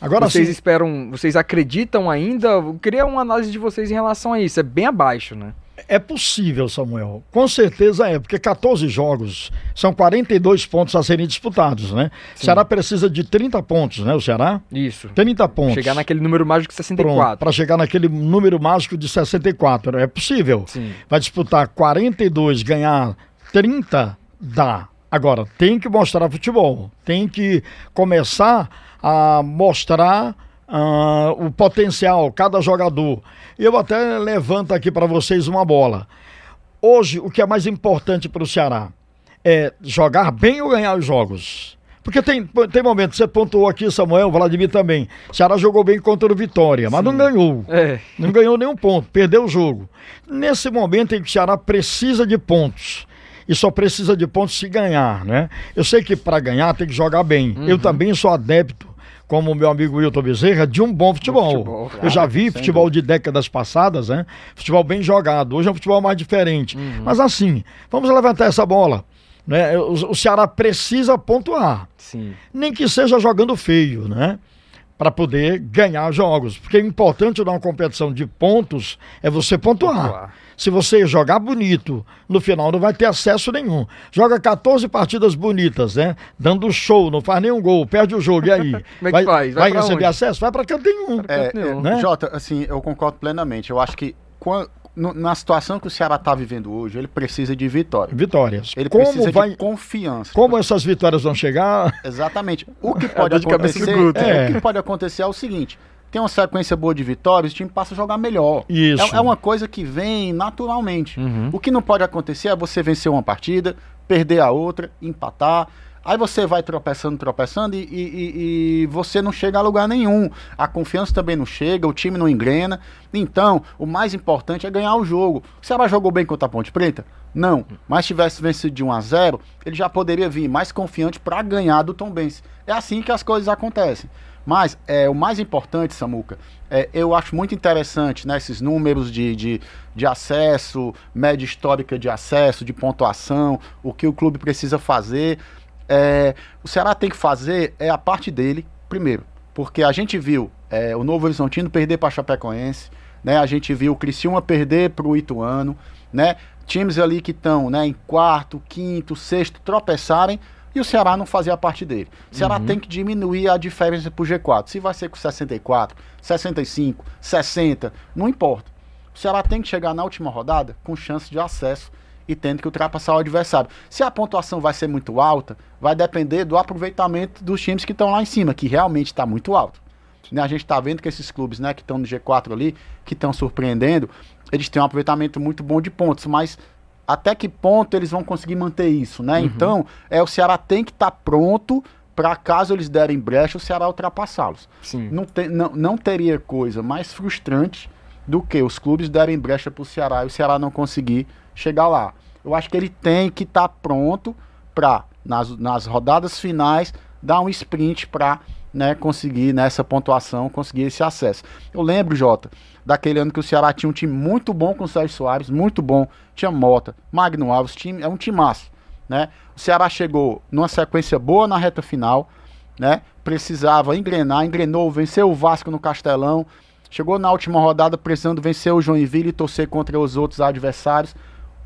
Speaker 1: Agora vocês sim. esperam, vocês acreditam ainda? Eu queria uma análise de vocês em relação a isso. É bem abaixo, né?
Speaker 3: É possível, Samuel. Com certeza é, porque 14 jogos são 42 pontos a serem disputados, né? Sim. O Ceará precisa de 30 pontos, né? O Ceará?
Speaker 1: Isso.
Speaker 3: 30 pontos.
Speaker 1: Chegar naquele número mágico de 64.
Speaker 3: Para chegar naquele número mágico de 64. É possível. Sim. Vai disputar 42, ganhar 30, dá. Agora, tem que mostrar futebol. Tem que começar a mostrar uh, o potencial, cada jogador. Eu até levanto aqui para vocês uma bola. Hoje, o que é mais importante para o Ceará é jogar bem ou ganhar os jogos. Porque tem, tem momentos, você pontuou aqui, Samuel, Vladimir também. O Ceará jogou bem contra o Vitória, mas Sim. não ganhou. É. Não ganhou nenhum ponto, perdeu o jogo. Nesse momento em que o Ceará precisa de pontos e só precisa de pontos se ganhar, né? Eu sei que para ganhar tem que jogar bem. Uhum. Eu também sou adepto como o meu amigo Wilton Bezerra, de um bom futebol. futebol claro, eu já vi futebol dúvida. de décadas passadas, né? Futebol bem jogado. Hoje é um futebol mais diferente. Uhum. Mas assim, vamos levantar essa bola. Né? O, o Ceará precisa pontuar. Sim. Nem que seja jogando feio, né? Para poder ganhar jogos. Porque o importante numa competição de pontos é você pontuar. pontuar. Se você jogar bonito, no final não vai ter acesso nenhum. Joga 14 partidas bonitas, né? Dando show, não faz nenhum gol, perde o jogo. E aí?
Speaker 1: Como é que vai, faz?
Speaker 3: Vai, vai receber onde? acesso? Vai para canto nenhum.
Speaker 2: É, é, né? Jota, assim, eu concordo plenamente. Eu acho que quando, na situação que o Ceará está vivendo hoje, ele precisa de vitórias.
Speaker 3: Vitórias.
Speaker 2: Ele como precisa vai, de confiança.
Speaker 3: Como essas vitórias vão chegar?
Speaker 2: Exatamente. O que pode acontecer, é. o que pode acontecer é o seguinte: tem uma sequência boa de vitórias, o time passa a jogar melhor. Isso. É, é uma coisa que vem naturalmente. Uhum. O que não pode acontecer é você vencer uma partida, perder a outra, empatar. Aí você vai tropeçando, tropeçando e, e, e, você não chega a lugar nenhum. A confiança também não chega, o time não engrena. Então, o mais importante é ganhar o jogo. O Ceará jogou bem contra a Ponte Preta? Não. Mas tivesse vencido de 1 a 0 ele já poderia vir mais confiante para ganhar do Tom Benz. É assim que as coisas acontecem. Mas é, o mais importante, Samuca, é, eu acho muito interessante né, esses números de, de, de acesso, média histórica de acesso, de pontuação, o que o clube precisa fazer. É, o Ceará tem que fazer é a parte dele, primeiro, porque a gente viu é, o Novo Horizontino perder para Chapecoense, né, a gente viu o Criciúma perder para o Ituano, né, times ali que estão né, em quarto, quinto, sexto tropeçarem e o Ceará não fazia parte dele. O Ceará uhum. tem que diminuir a diferença para o G4. Se vai ser com 64, 65, 60, não importa. O Ceará tem que chegar na última rodada com chance de acesso e tendo que ultrapassar o adversário. Se a pontuação vai ser muito alta, vai depender do aproveitamento dos times que estão lá em cima, que realmente está muito alto. Né, a gente está vendo que esses clubes né, que estão no G4 ali, que estão surpreendendo, eles têm um aproveitamento muito bom de pontos, mas até que ponto eles vão conseguir manter isso, né? Uhum. Então, é o Ceará tem que estar tá pronto para caso eles derem brecha, o Ceará ultrapassá-los. Não, te, não, não teria coisa mais frustrante do que os clubes derem brecha para o Ceará e o Ceará não conseguir chegar lá. Eu acho que ele tem que estar tá pronto para, nas, nas rodadas finais, dar um sprint para né, conseguir nessa pontuação, conseguir esse acesso. Eu lembro, Jota, daquele ano que o Ceará tinha um time muito bom com o Sérgio Soares, muito bom, tinha Mota, Magno Alves, time, é um timaço, né? O Ceará chegou numa sequência boa na reta final, né? Precisava engrenar, engrenou, venceu o Vasco no Castelão, chegou na última rodada precisando vencer o Joinville e torcer contra os outros adversários.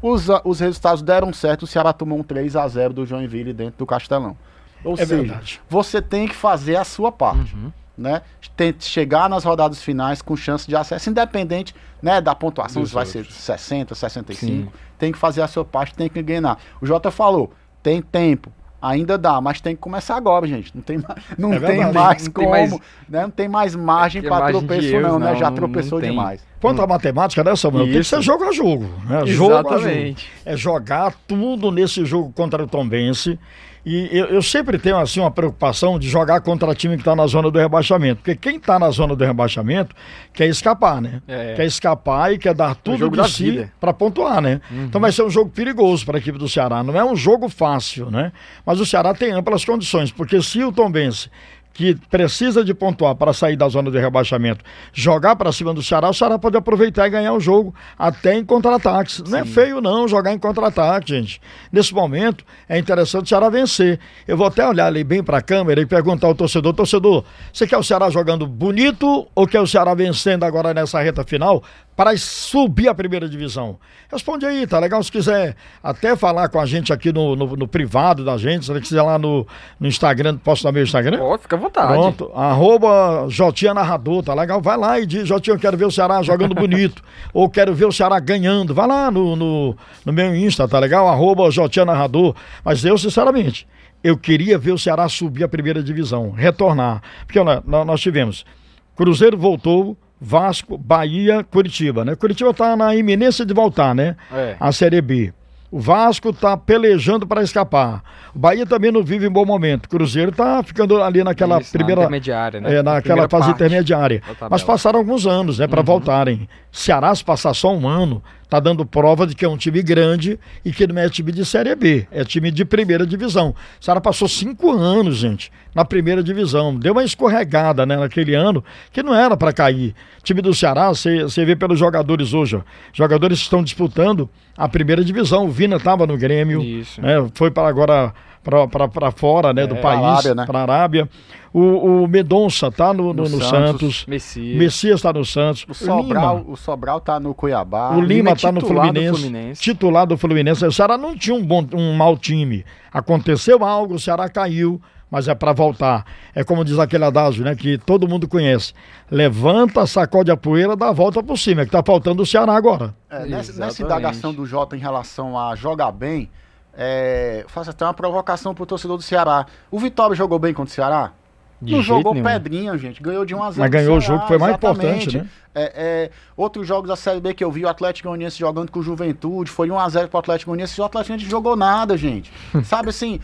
Speaker 2: Os, os resultados deram certo, o Ceará tomou um 3 a 0 do Joinville dentro do Castelão. Ou é seja, verdade. você tem que fazer a sua parte. Uhum. Né? Tem, chegar nas rodadas finais com chance de acesso, independente né, da pontuação, se vai ser 60, 65. Sim. Tem que fazer a sua parte, tem que ganhar. O Jota falou, tem tempo. Ainda dá, mas tem que começar agora, gente. Não tem, não é tem mais não como, tem mais, né? Não tem mais margem é para tropeço, não, né? Já tropeçou demais.
Speaker 3: Quanto à matemática, né, Samuel? Isso. Tem que ser jogo a jogo. Né? Exatamente. Jogo a jogo. É jogar tudo nesse jogo contra o Tom Bense e eu, eu, sempre tenho assim uma preocupação de jogar contra time que está na zona do rebaixamento. Porque quem está na zona do rebaixamento quer escapar, né? É. Quer escapar e quer dar é tudo de si para pontuar, né? Uhum. Então vai ser um jogo perigoso para a equipe do Ceará. Não é um jogo fácil, né? Mas o Ceará tem amplas condições, porque se o Tom Bense que precisa de pontuar para sair da zona de rebaixamento, jogar para cima do Ceará, o Ceará pode aproveitar e ganhar o jogo até em contra-ataques. Não é feio não jogar em contra-ataque, gente. Nesse momento é interessante o Ceará vencer. Eu vou até olhar ali bem para a câmera e perguntar ao torcedor, torcedor, você quer o Ceará jogando bonito ou quer o Ceará vencendo agora nessa reta final para subir a primeira divisão? Responde aí, tá legal? Se quiser até falar com a gente aqui no, no, no privado da gente, se quiser lá no, no Instagram, posso dar meu Instagram?
Speaker 1: Pode, fica à vontade.
Speaker 3: Pronto, arroba Jotinha Narrador, tá legal? Vai lá e diz, Jotinha, eu quero ver o Ceará jogando bonito, ou quero ver o Ceará ganhando. Vai lá no, no, no meu Insta, tá legal? Arroba Jotinha Narrador. Mas eu, sinceramente, eu queria ver o Ceará subir a primeira divisão, retornar. Porque olha, nós tivemos, Cruzeiro voltou, Vasco, Bahia, Curitiba, né? Curitiba está na iminência de voltar, né? É. A Série B. O Vasco está pelejando para escapar. O Bahia também não vive em bom momento. O Cruzeiro está ficando ali naquela
Speaker 1: Isso,
Speaker 3: primeira.
Speaker 1: Na intermediária, né?
Speaker 3: É, naquela
Speaker 1: Primeira
Speaker 3: fase
Speaker 1: parte
Speaker 3: intermediária. Mas passaram alguns anos, né, para
Speaker 1: Uhum.
Speaker 3: voltarem. Ceará, se passar só um ano, tá dando prova de que é um time grande e que não é time de Série B, é time de primeira divisão. O Ceará passou cinco anos, gente, na primeira divisão. Deu uma escorregada, né, naquele ano, que não era para cair. O time do Ceará, você você vê pelos jogadores hoje, ó, jogadores que estão disputando a primeira divisão. O Vina estava no Grêmio,
Speaker 1: Isso.
Speaker 3: né, foi para agora para fora né, do
Speaker 2: É,
Speaker 3: país,
Speaker 2: pra Arábia, né?
Speaker 3: para a Arábia. O, o Medonça tá no, no,
Speaker 2: No
Speaker 3: no
Speaker 2: Santos.
Speaker 3: Santos.
Speaker 1: Messias.
Speaker 3: Messias está no Santos.
Speaker 2: O Sobral,
Speaker 3: Lima,
Speaker 2: o Sobral tá no Cuiabá.
Speaker 3: o Lima
Speaker 1: Lima é
Speaker 3: está no
Speaker 1: do
Speaker 3: Fluminense,
Speaker 1: Fluminense.
Speaker 3: Titular do Fluminense. O Ceará não tinha um, bom, um mau time. Aconteceu algo, o Ceará caiu, mas é para voltar. É como diz aquele adágio, né? Que todo mundo conhece. Levanta, sacode a poeira, dá a volta por cima. É que tá faltando o Ceará agora.
Speaker 2: É, nessa, nessa indagação do Jota em relação a jogar bem, é, faço até uma provocação pro torcedor do Ceará. O Vitória jogou bem contra o Ceará?
Speaker 1: De
Speaker 2: não jogou
Speaker 1: nenhum.
Speaker 2: pedrinha, gente. Ganhou de 1 a 0
Speaker 3: Mas ganhou o jogo que foi mais
Speaker 2: exatamente.
Speaker 3: importante, né?
Speaker 2: É, é, outros jogos da Série B que eu vi, o Atlético Goianiense jogando com o Juventude, foi 1 a 0 pro Atlético Goianiense, o Atlético Goianiense jogou nada, gente. Sabe assim,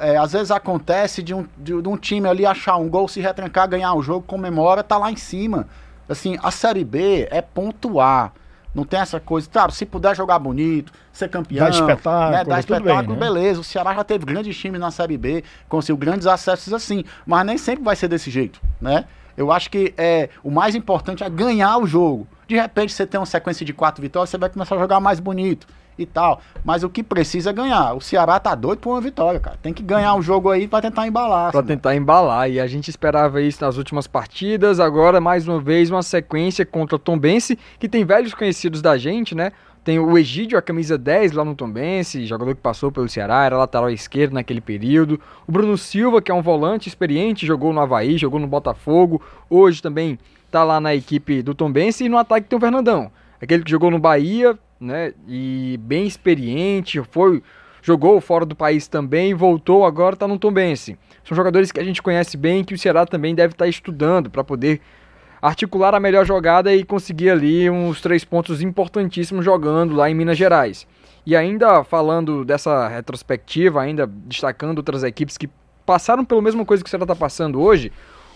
Speaker 2: é, às vezes acontece de um, de, de um time ali achar um gol, se retrancar, ganhar o jogo, comemora, tá lá em cima. Assim, a Série B é pontuar. Não tem essa coisa, claro, se puder jogar bonito, ser campeão,
Speaker 3: Dar espetáculo,
Speaker 2: né, dar espetáculo,
Speaker 3: bem, né?
Speaker 2: beleza. O Ceará já teve grandes times na Série B, conseguiu grandes acessos assim, mas nem sempre vai ser desse jeito, né? Eu acho que é, o mais importante é ganhar o jogo. De repente você tem uma sequência de quatro vitórias, você vai começar a jogar mais bonito e tal. Mas o que precisa é ganhar. O Ceará tá doido por uma vitória, cara. Tem que ganhar o jogo aí pra tentar embalar.
Speaker 1: Pra
Speaker 2: senão-
Speaker 1: tentar embalar. E a gente esperava isso nas últimas partidas. Agora, mais uma vez, uma sequência contra o Tombense, que tem velhos conhecidos da gente, né? Tem o Egídio, a camisa 10 lá no Tombense, jogador que passou pelo Ceará, era lateral esquerdo naquele período. O Bruno Silva, que é um volante experiente, jogou no Havaí, jogou no Botafogo. Hoje também tá lá na equipe do Tombense. E no ataque tem o Fernandão, aquele que jogou no Bahia, né? E bem experiente, foi jogou fora do país também, voltou, agora está no Tombense. São jogadores que a gente conhece bem, que o Ceará também deve estar estudando para poder articular a melhor jogada e conseguir ali uns três pontos importantíssimos jogando lá em Minas Gerais. E ainda falando dessa retrospectiva, ainda destacando outras equipes que passaram pela mesma coisa que o Ceará está passando hoje,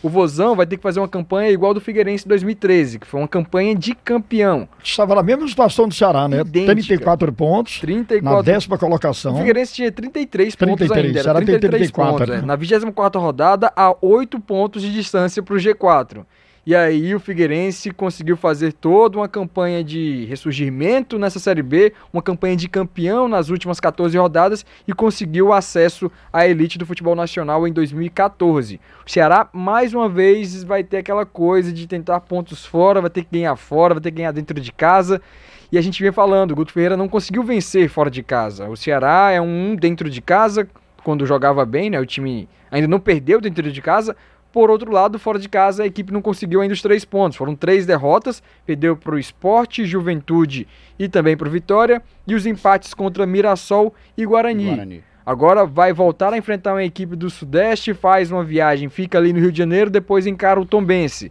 Speaker 1: o Vozão vai ter que fazer uma campanha igual do Figueirense em 2013, que foi uma campanha de campeão.
Speaker 3: Estava na mesma situação do Ceará, né?
Speaker 1: Idêntica.
Speaker 3: 34 pontos,
Speaker 1: 34
Speaker 3: na décima
Speaker 1: O
Speaker 3: colocação.
Speaker 1: Figueirense tinha 33 pontos
Speaker 3: 33,
Speaker 1: ainda, era
Speaker 3: Ceará tem
Speaker 1: 33
Speaker 3: 34,
Speaker 1: pontos.
Speaker 3: né?
Speaker 1: Na 24ª rodada, a 8 pontos de distância para o G4. E aí o Figueirense conseguiu fazer toda uma campanha de ressurgimento nessa Série B, uma campanha de campeão nas últimas 14 rodadas e conseguiu acesso à elite do futebol nacional em 2014. O Ceará, mais uma vez, vai ter aquela coisa de tentar pontos fora, vai ter que ganhar fora, vai ter que ganhar dentro de casa. E a gente vem falando, o Guto Ferreira não conseguiu vencer fora de casa. O Ceará é um dentro de casa, quando jogava bem, né? O time ainda não perdeu dentro de casa. Por outro lado, fora de casa, a equipe não conseguiu ainda os três pontos. Foram três derrotas, perdeu para o Esporte, Juventude e também para o Vitória. E os empates contra Mirassol e Guarani.
Speaker 2: Guarani.
Speaker 1: Agora vai voltar a enfrentar uma equipe do Sudeste, faz uma viagem, fica ali no Rio de Janeiro, depois encara o Tombense.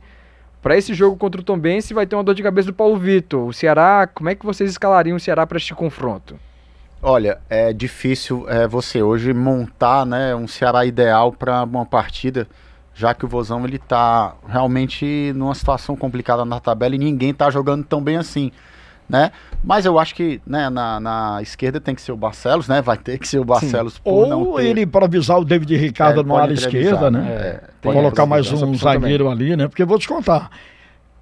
Speaker 1: Para esse jogo contra o Tombense vai ter uma dor de cabeça do Paulo Vitor. O Ceará, como é que vocês escalariam o Ceará para este confronto?
Speaker 2: Olha, é difícil é, você hoje montar né, um Ceará ideal para uma partida, já que o Vozão ele tá realmente numa situação complicada na tabela e ninguém tá jogando tão bem assim, né? Mas eu acho que né, na, na esquerda tem que ser o Barcelos, né? Vai ter que ser o Barcelos por não
Speaker 3: Ou
Speaker 2: ter...
Speaker 3: ele improvisar o David Ricardo
Speaker 2: É,
Speaker 3: área
Speaker 2: improvisar,
Speaker 3: esquerda, né?
Speaker 2: É,
Speaker 1: Tem
Speaker 3: Colocar mais um zagueiro ali, né? Porque eu vou te contar.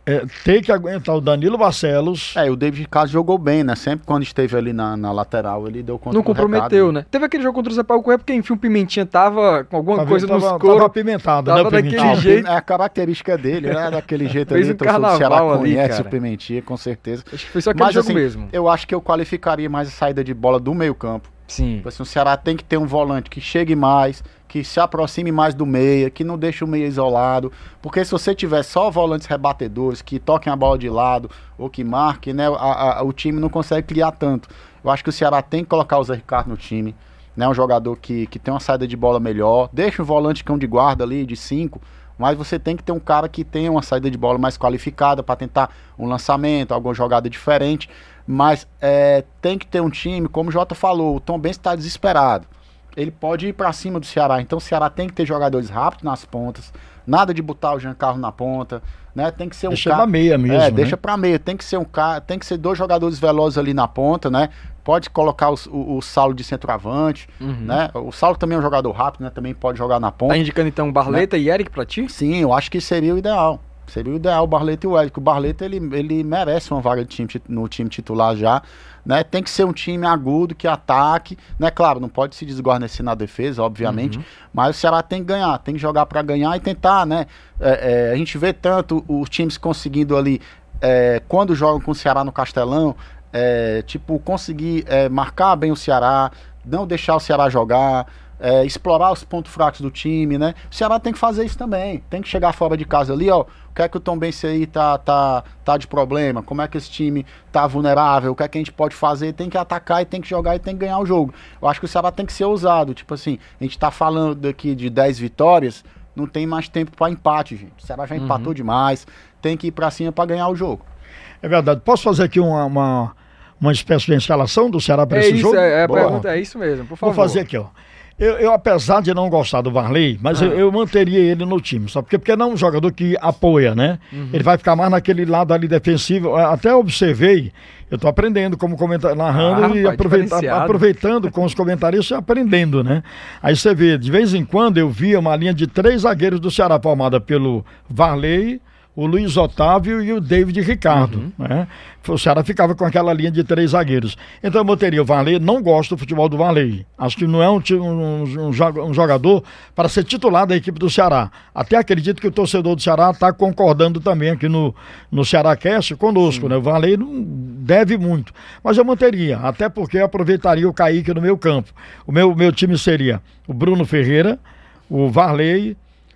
Speaker 3: É, tem que aguentar o Danilo Barcelos.
Speaker 2: É, o David Ricardo jogou bem, né? Sempre quando esteve ali na, na lateral, ele deu conta
Speaker 1: Não
Speaker 2: do
Speaker 1: comprometeu,
Speaker 2: recado.
Speaker 1: né? Teve aquele jogo contra o Sampaio Correia porque, enfim, o Pimentinha tava com alguma
Speaker 3: Tá
Speaker 1: coisa
Speaker 3: tava,
Speaker 1: nos
Speaker 3: tava
Speaker 1: coros.
Speaker 3: apimentado,
Speaker 1: tava
Speaker 3: né?
Speaker 1: daquele
Speaker 3: Pimentinha?
Speaker 1: Jeito.
Speaker 2: É a característica dele, né? Daquele jeito ali.
Speaker 1: um carnaval ali,
Speaker 2: conhece
Speaker 1: cara.
Speaker 2: o Pimentinha, com certeza.
Speaker 1: Acho que foi só aquele
Speaker 2: Mas
Speaker 1: jogo
Speaker 2: assim,
Speaker 1: mesmo.
Speaker 2: eu acho que eu qualificaria mais a saída de bola do meio campo.
Speaker 1: Sim.
Speaker 2: Tipo assim, o Ceará tem que ter um volante que chegue mais, que se aproxime mais do meia, que não deixe o meia isolado. Porque se você tiver só volantes rebatedores, que toquem a bola de lado, ou que marquem, né, a- a- o time não consegue criar tanto. Eu acho que o Ceará tem que colocar o Zé Ricardo no time. Né, um jogador que, que tem uma saída de bola melhor. Deixa o volante cão de guarda ali, de 5, mas você tem que ter um cara que tenha uma saída de bola mais qualificada para tentar um lançamento, alguma jogada diferente. Mas é, tem que ter um time, como o Jota falou, o Tom Benz está desesperado. Ele pode ir para cima do Ceará. Então o Ceará tem que ter jogadores rápidos nas pontas. Nada de botar o Giancarlo na ponta, né? Tem que ser um
Speaker 3: deixa
Speaker 2: cara.
Speaker 3: Deixa pra meia mesmo.
Speaker 2: É,
Speaker 3: né?
Speaker 2: deixa pra meia. Tem que ser um cara, tem que ser dois jogadores velozes ali na ponta, né? Pode colocar o, o, o Saulo de centroavante, uhum. né? O Saulo também é um jogador rápido, né? Também pode jogar na ponta.
Speaker 1: Tá indicando então Barleta né? e Eric pra ti?
Speaker 2: Sim, eu acho que seria o ideal. Seria o ideal o Barleta e o Eric. O Barleta ele, ele merece uma vaga time, no time titular já. Né? Tem que ser um time agudo, que ataque. Né? Claro, não pode se desguarnecer na defesa, obviamente. Uhum. Mas o Ceará tem que ganhar, tem que jogar para ganhar e tentar, né? É, é, a gente vê tanto os times conseguindo ali, é, quando jogam com o Ceará no Castelão, é, tipo, conseguir é, marcar bem o Ceará, não deixar o Ceará jogar é, explorar os pontos fracos do time, né? O Ceará tem que fazer isso também. Tem que chegar fora de casa ali, ó. O que é que o Tom Bense aí tá, tá, tá de problema? Como é que esse time tá vulnerável? O que é que a gente pode fazer? Tem que atacar e tem que jogar e tem que ganhar o jogo. Eu acho que o Ceará tem que ser ousado. Tipo assim, a gente tá falando aqui de 10 vitórias, não tem mais tempo para empate, gente. O Ceará já uhum. empatou demais. Tem que ir para cima para ganhar o jogo.
Speaker 3: É verdade. Posso fazer aqui uma, uma, uma espécie de escalação do Ceará para
Speaker 1: é
Speaker 3: esse
Speaker 1: isso,
Speaker 3: jogo?
Speaker 1: É, é, pergunta, é isso mesmo, por favor.
Speaker 3: Vou fazer aqui, ó. Eu, eu, apesar de não gostar do Varley, mas ah. eu, eu, manteria ele no time, sabe? Porque, porque não é um jogador que apoia, né? Uhum. Ele vai ficar mais naquele lado ali defensivo. Até observei, eu tô aprendendo como comentar, narrando ah, e aproveita, aproveitando com os comentários e aprendendo, né? Aí você vê, de vez em quando eu via uma linha de três zagueiros do Ceará formada pelo Varley, o Luiz Otávio e o David Ricardo. Uhum. Né? O Ceará ficava com aquela linha de três zagueiros. Então eu botaria o Varley, não gosto do futebol do Varley. Acho que não é um, um, um, jogador para ser titular da equipe do Ceará. Até acredito que o torcedor do Ceará está concordando também aqui no, no Ceará Cast conosco. Né? O Varley não deve muito. Mas eu manteria, até porque eu aproveitaria o Kaique no meu campo. O meu, meu time seria o Bruno Ferreira, o Varley,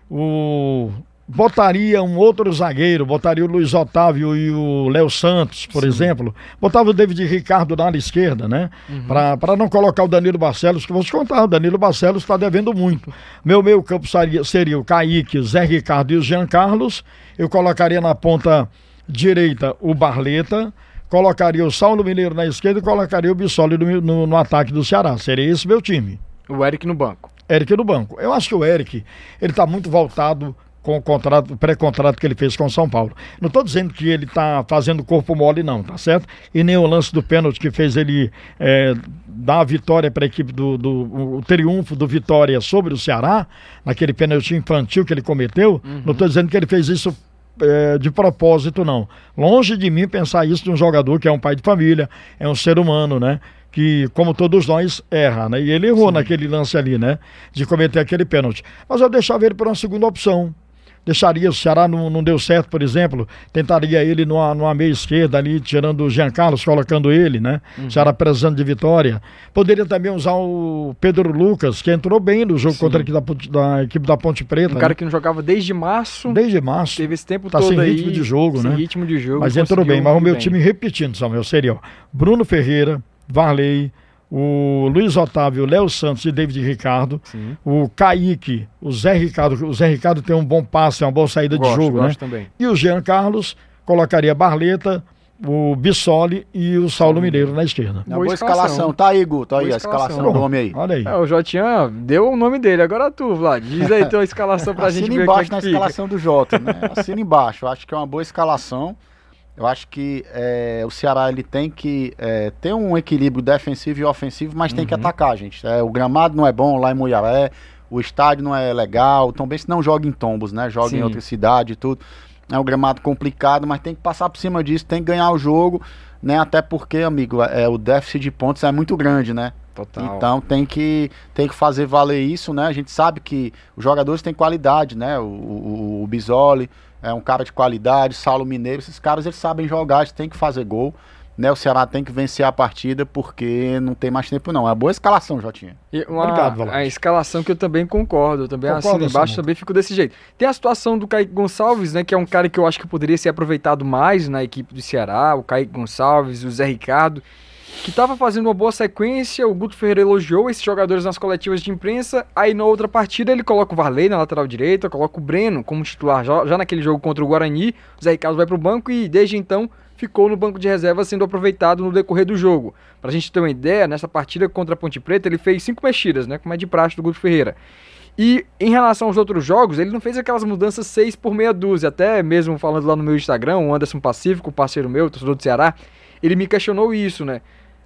Speaker 3: o botaria um outro zagueiro, botaria o Luiz Otávio e o Léo Santos, por Sim. exemplo. Botava o David Ricardo na ala esquerda, né? Uhum. Para não colocar o Danilo Barcelos, que vou te contar, o Danilo Barcelos está devendo muito. Meu meio campo seria, seria o Kaique, Zé Ricardo e o Jean Carlos. Eu colocaria na ponta direita o Barleta, colocaria o Saulo Mineiro na esquerda e colocaria o Bissoli no, no, no ataque do Ceará. Seria esse meu time.
Speaker 1: O Eric no banco.
Speaker 3: Eric no banco. Eu acho que o Eric, ele está muito voltado com o contrato, pré-contrato que ele fez com o São Paulo. Não estou dizendo que ele está fazendo corpo mole, não, tá certo? E nem o lance do pênalti que fez ele é, dar a vitória para a equipe do, do o triunfo do Vitória sobre o Ceará, naquele pênalti infantil que ele cometeu. Uhum. Não estou dizendo que ele fez isso é, de propósito, não. Longe de mim pensar isso de um jogador que é um pai de família, é um ser humano, né? que, como todos nós, erra, né? E ele errou Sim. naquele lance ali, né? De cometer aquele pênalti. Mas eu deixava ele para uma segunda opção deixaria o Ceará não, não deu certo, por exemplo, tentaria ele numa, numa meia esquerda ali, tirando o Jean Carlos, colocando ele, né? Uhum. Ceará precisando de vitória. Poderia também usar o Pedro Lucas, que entrou bem no jogo Sim. contra a equipe da, da, equipe da Ponte Preta. Um
Speaker 1: né? cara que não jogava desde março.
Speaker 3: Desde março.
Speaker 1: Teve esse tempo
Speaker 3: tá
Speaker 1: todo
Speaker 3: sem
Speaker 1: aí,
Speaker 3: ritmo de jogo,
Speaker 1: sem
Speaker 3: né?
Speaker 1: ritmo de jogo.
Speaker 3: Mas entrou bem. Mas o meu bem. time, repetindo, Samuel, seria ó, Bruno Ferreira, Varley, o Luiz Otávio, o Léo Santos e David Ricardo, Sim. o Kaique, o Zé Ricardo, o Zé Ricardo tem um bom passe, uma boa saída gosto, de jogo, né?
Speaker 1: Também.
Speaker 3: E o Jean Carlos colocaria Barleta, o Bissoli e o Saulo Mineiro na esquerda.
Speaker 2: Boa, boa escalação. escalação. Tá aí, Guto, aí boa a escalação, escalação do homem aí.
Speaker 1: Olha aí. É, o Jotinha deu o nome dele, agora tu, Vlad. Diz aí tua escalação pra gente ver
Speaker 2: embaixo
Speaker 1: é
Speaker 2: na escalação do Jota, né? Assina embaixo, acho que é uma boa escalação. Eu acho que é, o Ceará ele tem que é, ter um equilíbrio defensivo e ofensivo, mas uhum. tem que uhum. atacar, gente. É, o gramado não é bom lá em Muiaré, o estádio não é legal, também se não joga em tombos, né? Joga Sim. em outra cidade e tudo. É um gramado complicado, mas tem que passar por cima disso, tem que ganhar o jogo, né? Até porque, amigo, é, o déficit de pontos é muito grande, né?
Speaker 1: Total.
Speaker 2: Então tem que, tem que fazer valer isso, né? A gente sabe que os jogadores têm qualidade, né? O, o, o Bisoli, é um cara de qualidade, Saulo Mineiro, esses caras eles sabem jogar, eles têm que fazer gol. Né, o Ceará tem que vencer a partida porque não tem mais tempo não. É uma boa escalação, Jotinha.
Speaker 1: E uma, Obrigado, A escalação que eu também concordo, eu também concordo, assino embaixo, também fico desse jeito. Tem a situação do Kaique Gonçalves, né, que é um cara que eu acho que poderia ser aproveitado mais na equipe do Ceará, o Kaique Gonçalves, o Zé Ricardo. Que estava fazendo uma boa sequência, o Guto Ferreira elogiou esses jogadores nas coletivas de imprensa, aí na outra partida ele coloca o Varley na lateral direita, coloca o Breno como titular já, já naquele jogo contra o Guarani, o Zé Ricardo vai para o banco e desde então ficou no banco de reserva sendo aproveitado no decorrer do jogo. Para a gente ter uma ideia, nessa partida contra a Ponte Preta ele fez cinco mexidas, né, como é de praxe do Guto Ferreira. E em relação aos outros jogos, ele não fez aquelas mudanças seis por meia dúzia, até mesmo falando lá no meu Instagram, o Anderson Pacífico, parceiro meu, torcedor do Ceará, ele me questionou isso, né?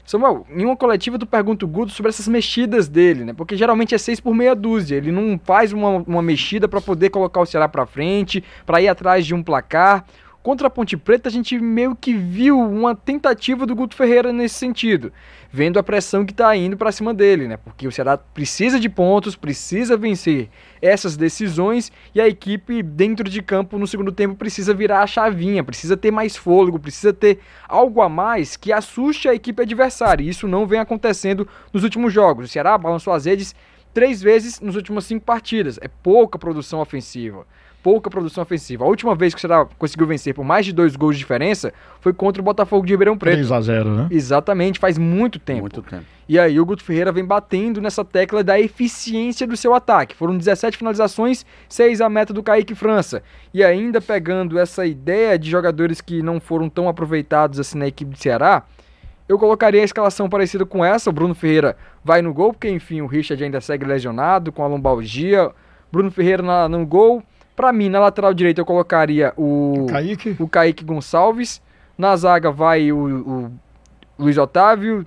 Speaker 1: Samuel, em uma coletiva tu pergunta o Guto sobre essas mexidas dele, né? Porque geralmente é seis por meia dúzia. Ele não faz uma, uma mexida para poder colocar o Ceará para frente, para ir atrás de um placar. Contra a Ponte Preta, a gente meio que viu uma tentativa do Guto Ferreira nesse sentido, vendo a pressão que está indo para cima dele, né? Porque o Ceará precisa de pontos, precisa vencer essas decisões e a equipe dentro de campo no segundo tempo precisa virar a chavinha, precisa ter mais fôlego, precisa ter algo a mais que assuste a equipe adversária. E isso não vem acontecendo nos últimos jogos. O Ceará balançou as redes três vezes nas últimas cinco partidas. É pouca produção ofensiva pouca produção ofensiva. A última vez que o Ceará conseguiu vencer por mais de dois gols de diferença foi contra o Botafogo de Ribeirão Preto.
Speaker 3: 3 a 0 né?
Speaker 1: Exatamente, faz muito tempo.
Speaker 2: Muito tempo.
Speaker 1: E aí o Guto Ferreira vem batendo nessa tecla da eficiência do seu ataque. Foram 17 finalizações, 6 a meta do Kaique França. E ainda pegando essa ideia de jogadores que não foram tão aproveitados assim na equipe do Ceará, eu colocaria a escalação parecida com essa. O Bruno Ferreira vai no gol, porque enfim, o Richard ainda segue lesionado com a lombalgia. Bruno Ferreira na, no gol. Para mim, na lateral direita, eu colocaria o
Speaker 3: Kaique,
Speaker 1: o Kaique Gonçalves. Na zaga vai o, o Luiz Otávio.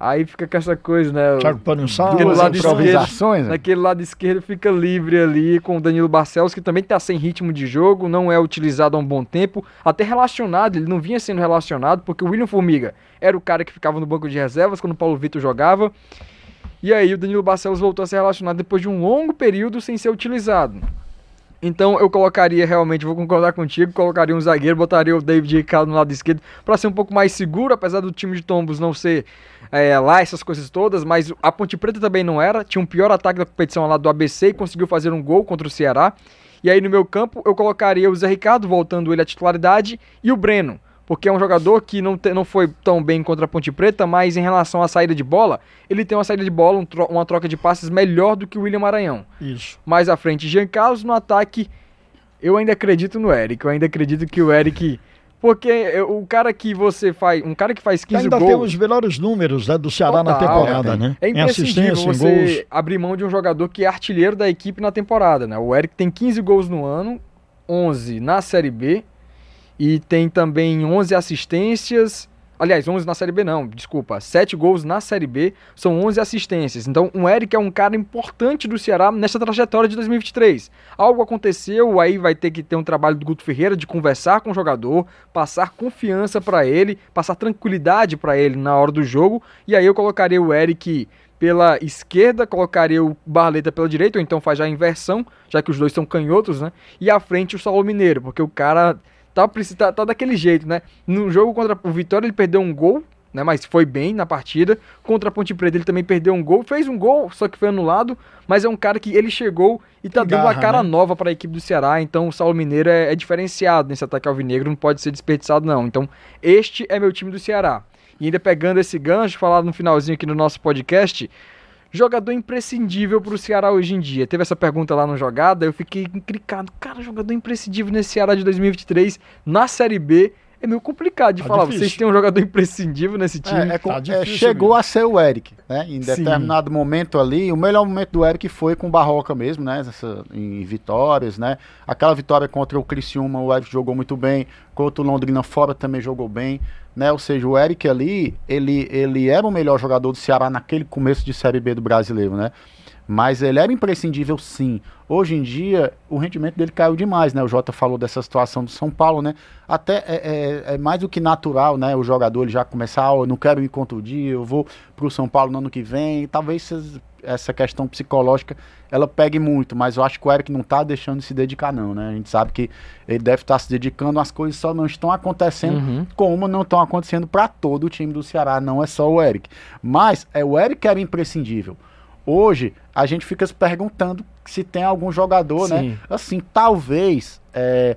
Speaker 1: Aí fica com essa coisa, né?
Speaker 3: Thiago Panunçal,
Speaker 1: Do lado
Speaker 2: improvisações,
Speaker 1: esquerdo,
Speaker 2: né?
Speaker 1: naquele lado esquerdo fica livre ali com o Danilo Barcelos, que também tá sem ritmo de jogo, não é utilizado há um bom tempo, até relacionado, ele não vinha sendo relacionado, porque o William Formiga era o cara que ficava no banco de reservas quando o Paulo Vitor jogava. E aí o Danilo Barcelos voltou a ser relacionado depois de um longo período sem ser utilizado. Então eu colocaria realmente, vou concordar contigo, colocaria um zagueiro, botaria o David Ricardo no lado esquerdo para ser um pouco mais seguro, apesar do time de Tombos não ser é, lá essas coisas todas, mas a Ponte Preta também não era, tinha um pior ataque da competição lá do ABC e conseguiu fazer um gol contra o Ceará. E aí no meu campo eu colocaria o Zé Ricardo, voltando ele à titularidade, e o Breno porque é um jogador que não, te, não foi tão bem contra a Ponte Preta, mas em relação à saída de bola, ele tem uma saída de bola, um tro uma troca de passes melhor do que o William Maranhão.
Speaker 3: Isso.
Speaker 1: Mais à frente, Jean Carlos no ataque, eu ainda acredito no Eric, eu ainda acredito que o Eric... Porque o cara que você faz, um cara que faz 15
Speaker 3: ainda
Speaker 1: gols...
Speaker 3: tem os melhores números né, do Ceará na
Speaker 1: Total,
Speaker 3: temporada, né?
Speaker 1: É imprescindível você abrir mão de um jogador que é artilheiro da equipe na temporada, né? O Eric tem 15 gols no ano, 11 na Série B e tem também 11 assistências. Aliás, 11 na Série B não, desculpa. 7 gols na Série B, são 11 assistências. Então, o Eric é um cara importante do Ceará nessa trajetória de 2023. Algo aconteceu, aí vai ter que ter um trabalho do Guto Ferreira de conversar com o jogador, passar confiança para ele, passar tranquilidade para ele na hora do jogo. E aí eu colocaria o Eric pela esquerda, colocaria o Barleta pela direita, ou então faz já a inversão, já que os dois são canhotos, né? E à frente o Saulo Mineiro, porque o cara tá, tá, tá daquele jeito, né? No jogo contra o Vitória ele perdeu um gol, né? Mas foi bem na partida. Contra a Ponte Preta ele também perdeu um gol, fez um gol, só que foi anulado. Mas é um cara que ele chegou e tá
Speaker 3: Tem
Speaker 1: dando
Speaker 3: garra,
Speaker 1: a cara
Speaker 3: né?
Speaker 1: nova para a equipe do Ceará. Então o Saulo Mineiro é, é diferenciado nesse ataque alvinegro, não pode ser desperdiçado não. Então este é meu time do Ceará. E ainda pegando esse gancho, falado no finalzinho aqui no nosso podcast, jogador imprescindível pro Ceará hoje em dia. Teve essa pergunta lá no Jogada, eu fiquei enclicado. Cara, jogador imprescindível nesse Ceará de 2023 na Série B. É meio complicado de
Speaker 3: Tá
Speaker 1: falar.
Speaker 3: difícil.
Speaker 1: Vocês têm um jogador imprescindível nesse time.
Speaker 2: É, é
Speaker 3: tá
Speaker 2: é, chegou
Speaker 3: mesmo.
Speaker 2: a ser o Eric, né? Em
Speaker 3: Sim.
Speaker 2: determinado momento ali, o melhor momento do Eric foi com o Barroca mesmo, né? Essa, em vitórias, né? Aquela vitória contra o Criciúma, o Eric jogou muito bem. Contra o Londrina fora também jogou bem, né? Ou seja, o Eric ali, ele, ele era o melhor jogador do Ceará naquele começo de Série B do brasileiro, né? Mas ele era imprescindível sim. Hoje em dia, o rendimento dele caiu demais, né? O Jota falou dessa situação do São Paulo, né? Até é, é- é mais do que natural, né? O jogador ele já começar, ó, eu não quero ir contra o dia, eu vou pro São Paulo no ano que vem. Talvez essa questão psicológica ela pegue muito, mas eu acho que o Eric não tá deixando de se dedicar, não, né? A gente sabe que ele deve estar se dedicando, as coisas só não estão acontecendo
Speaker 1: Uhum.
Speaker 2: como não estão acontecendo para todo o time do Ceará, não é só o Eric. Mas é o Eric que era imprescindível. Hoje a gente fica se perguntando se tem algum jogador, né?
Speaker 1: Sim.
Speaker 2: Assim, talvez é,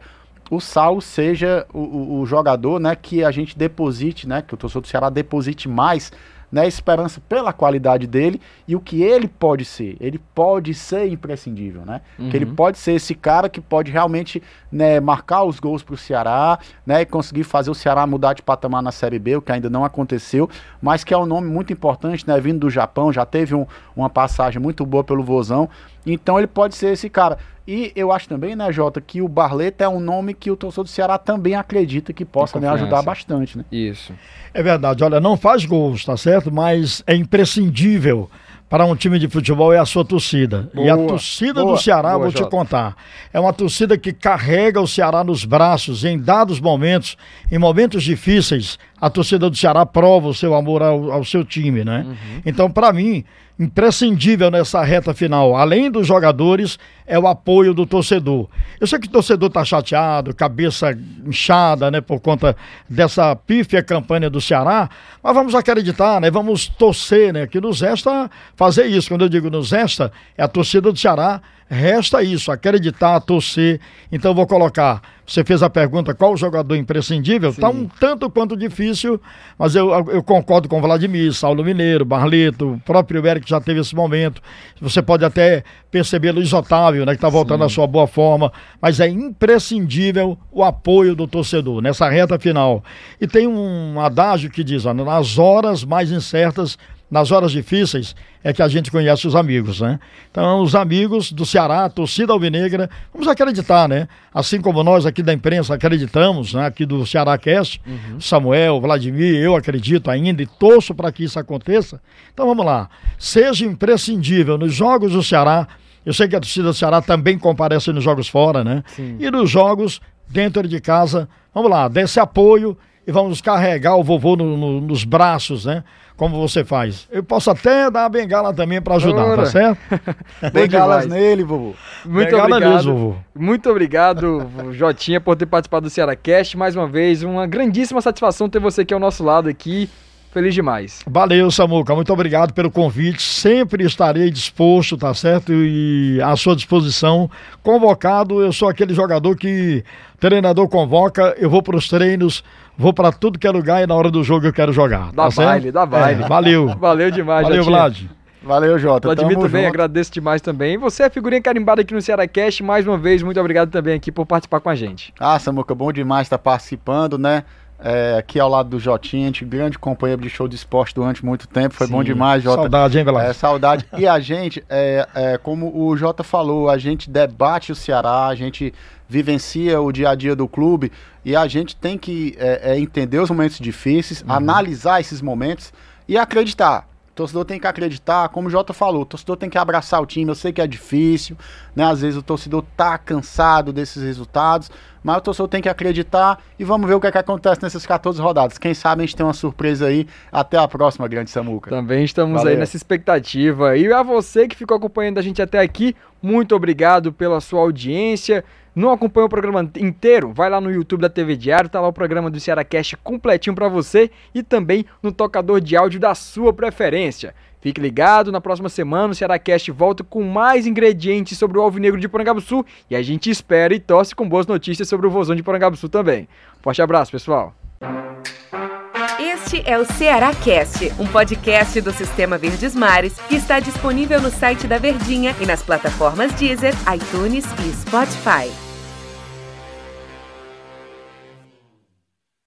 Speaker 2: o Saulo seja o, o, o, jogador, né, que a gente deposite, né, que o torcedor do Ceará deposite mais né, esperança pela qualidade dele e o que ele pode ser. Ele pode ser imprescindível, né? Uhum. Que ele pode ser esse cara que pode realmente né, marcar os gols para o Ceará, né, e conseguir fazer o Ceará mudar de patamar na Série B, o que ainda não aconteceu, mas que é um nome muito importante, né, vindo do Japão, já teve um, uma passagem muito boa pelo Vozão, então ele pode ser esse cara. E eu acho também, né, Jota, que o Barleta é um nome que o torcedor do Ceará também acredita que possa me ajudar bastante, né?
Speaker 1: Isso.
Speaker 3: É verdade. Olha, não faz gols, tá certo? Mas é imprescindível para um time de futebol é a sua torcida. Boa, e a torcida boa, do Ceará, boa, vou Jota. te contar, é uma torcida que carrega o Ceará nos braços em dados momentos, em momentos difíceis, a torcida do Ceará prova o seu amor ao, ao seu time, né? Uhum. Então, para mim, imprescindível nessa reta final, além dos jogadores, é o apoio do torcedor. Eu sei que o torcedor tá chateado, cabeça inchada, né, por conta dessa pífia campanha do Ceará, mas vamos acreditar, né, vamos torcer, né, que nos resta fazer isso. Quando eu digo nos resta, é a torcida do Ceará Resta isso, acreditar, torcer. Então vou colocar. Você fez a pergunta qual o jogador imprescindível? Está um tanto quanto difícil, mas eu, eu concordo com o Vladimir, Saulo Mineiro, Barleto, o próprio Eric já teve esse momento. Você pode até perceber Luiz Otávio, né, que está voltando Sim. à sua boa forma, mas é imprescindível o apoio do torcedor nessa reta final. E tem um adágio que diz: ó, nas horas mais incertas nas horas difíceis é que a gente conhece os amigos, né? Então, os amigos do Ceará, torcida alvinegra, vamos acreditar, né? Assim como nós aqui da imprensa acreditamos, né? Aqui do Ceará Cast, uhum. Samuel, Vladimir, eu acredito ainda e torço para que isso aconteça. Então, vamos lá. Seja imprescindível nos jogos do Ceará. Eu sei que a torcida do Ceará também comparece nos jogos fora, né? Sim. E nos jogos dentro de casa. Vamos lá, desse apoio e vamos carregar o vovô no, no, nos braços, né? Como você faz. Eu posso até dar a bengala também para ajudar, Ora. tá certo?
Speaker 2: Bengalas nele, vovô.
Speaker 1: Muito Bengala obrigado. Mesmo, vovô. Muito obrigado, Jotinha, por ter participado do Ceará Cast. Mais uma vez, uma grandíssima satisfação ter você aqui ao nosso lado aqui. Feliz demais.
Speaker 3: Valeu, Samuca. Muito obrigado pelo convite. Sempre estarei disposto, tá certo? E à sua disposição. Convocado, eu sou aquele jogador que treinador convoca, eu vou para os treinos, vou para tudo que é lugar e na hora do jogo eu quero jogar.
Speaker 1: Dá tá baile, certo? dá baile.
Speaker 3: É, valeu.
Speaker 1: valeu demais,
Speaker 3: Valeu, Vlad.
Speaker 2: Valeu, Jota.
Speaker 1: Vladimir também, junto. agradeço demais também. Você é figurinha carimbada aqui no Ceará Cast, mais uma vez, muito obrigado também aqui por participar com a gente.
Speaker 2: Ah, Samuca, bom demais estar participando, né? É, aqui ao lado do Jotinha, grande companheiro de show de esporte durante muito tempo, foi Sim. bom demais, Jota.
Speaker 3: Saudade, hein,
Speaker 2: Velasco? É, saudade. e a gente, é, é, como o Jota falou, a gente debate o Ceará, a gente vivencia o dia a dia do clube e a gente tem que é, é entender os momentos difíceis, uhum. analisar esses momentos e acreditar. O torcedor tem que acreditar, como o Jota falou, o torcedor tem que abraçar o time. Eu sei que é difícil, né? Às vezes o torcedor tá cansado desses resultados, mas o torcedor tem que acreditar e vamos ver o que, é que acontece nessas 14 rodadas. Quem sabe a gente tem uma surpresa aí. Até a próxima, Grande Samuca.
Speaker 1: Também estamos Valeu. aí nessa expectativa. E a você que ficou acompanhando a gente até aqui, muito obrigado pela sua audiência. Não acompanhou o programa inteiro? Vai lá no YouTube da TV Diário, tá lá o programa do Cearacast completinho para você e também no tocador de áudio da sua preferência. Fique ligado, na próxima semana o Cearacast volta com mais ingredientes sobre o Alvinegro de Porangabuçu e a gente espera e torce com boas notícias sobre o Vozão de Porangabuçu também. Forte abraço, pessoal!
Speaker 4: Este é o Ceará Cast, um podcast do Sistema Verdes Mares que está disponível no site da Verdinha e nas plataformas Deezer, iTunes e Spotify.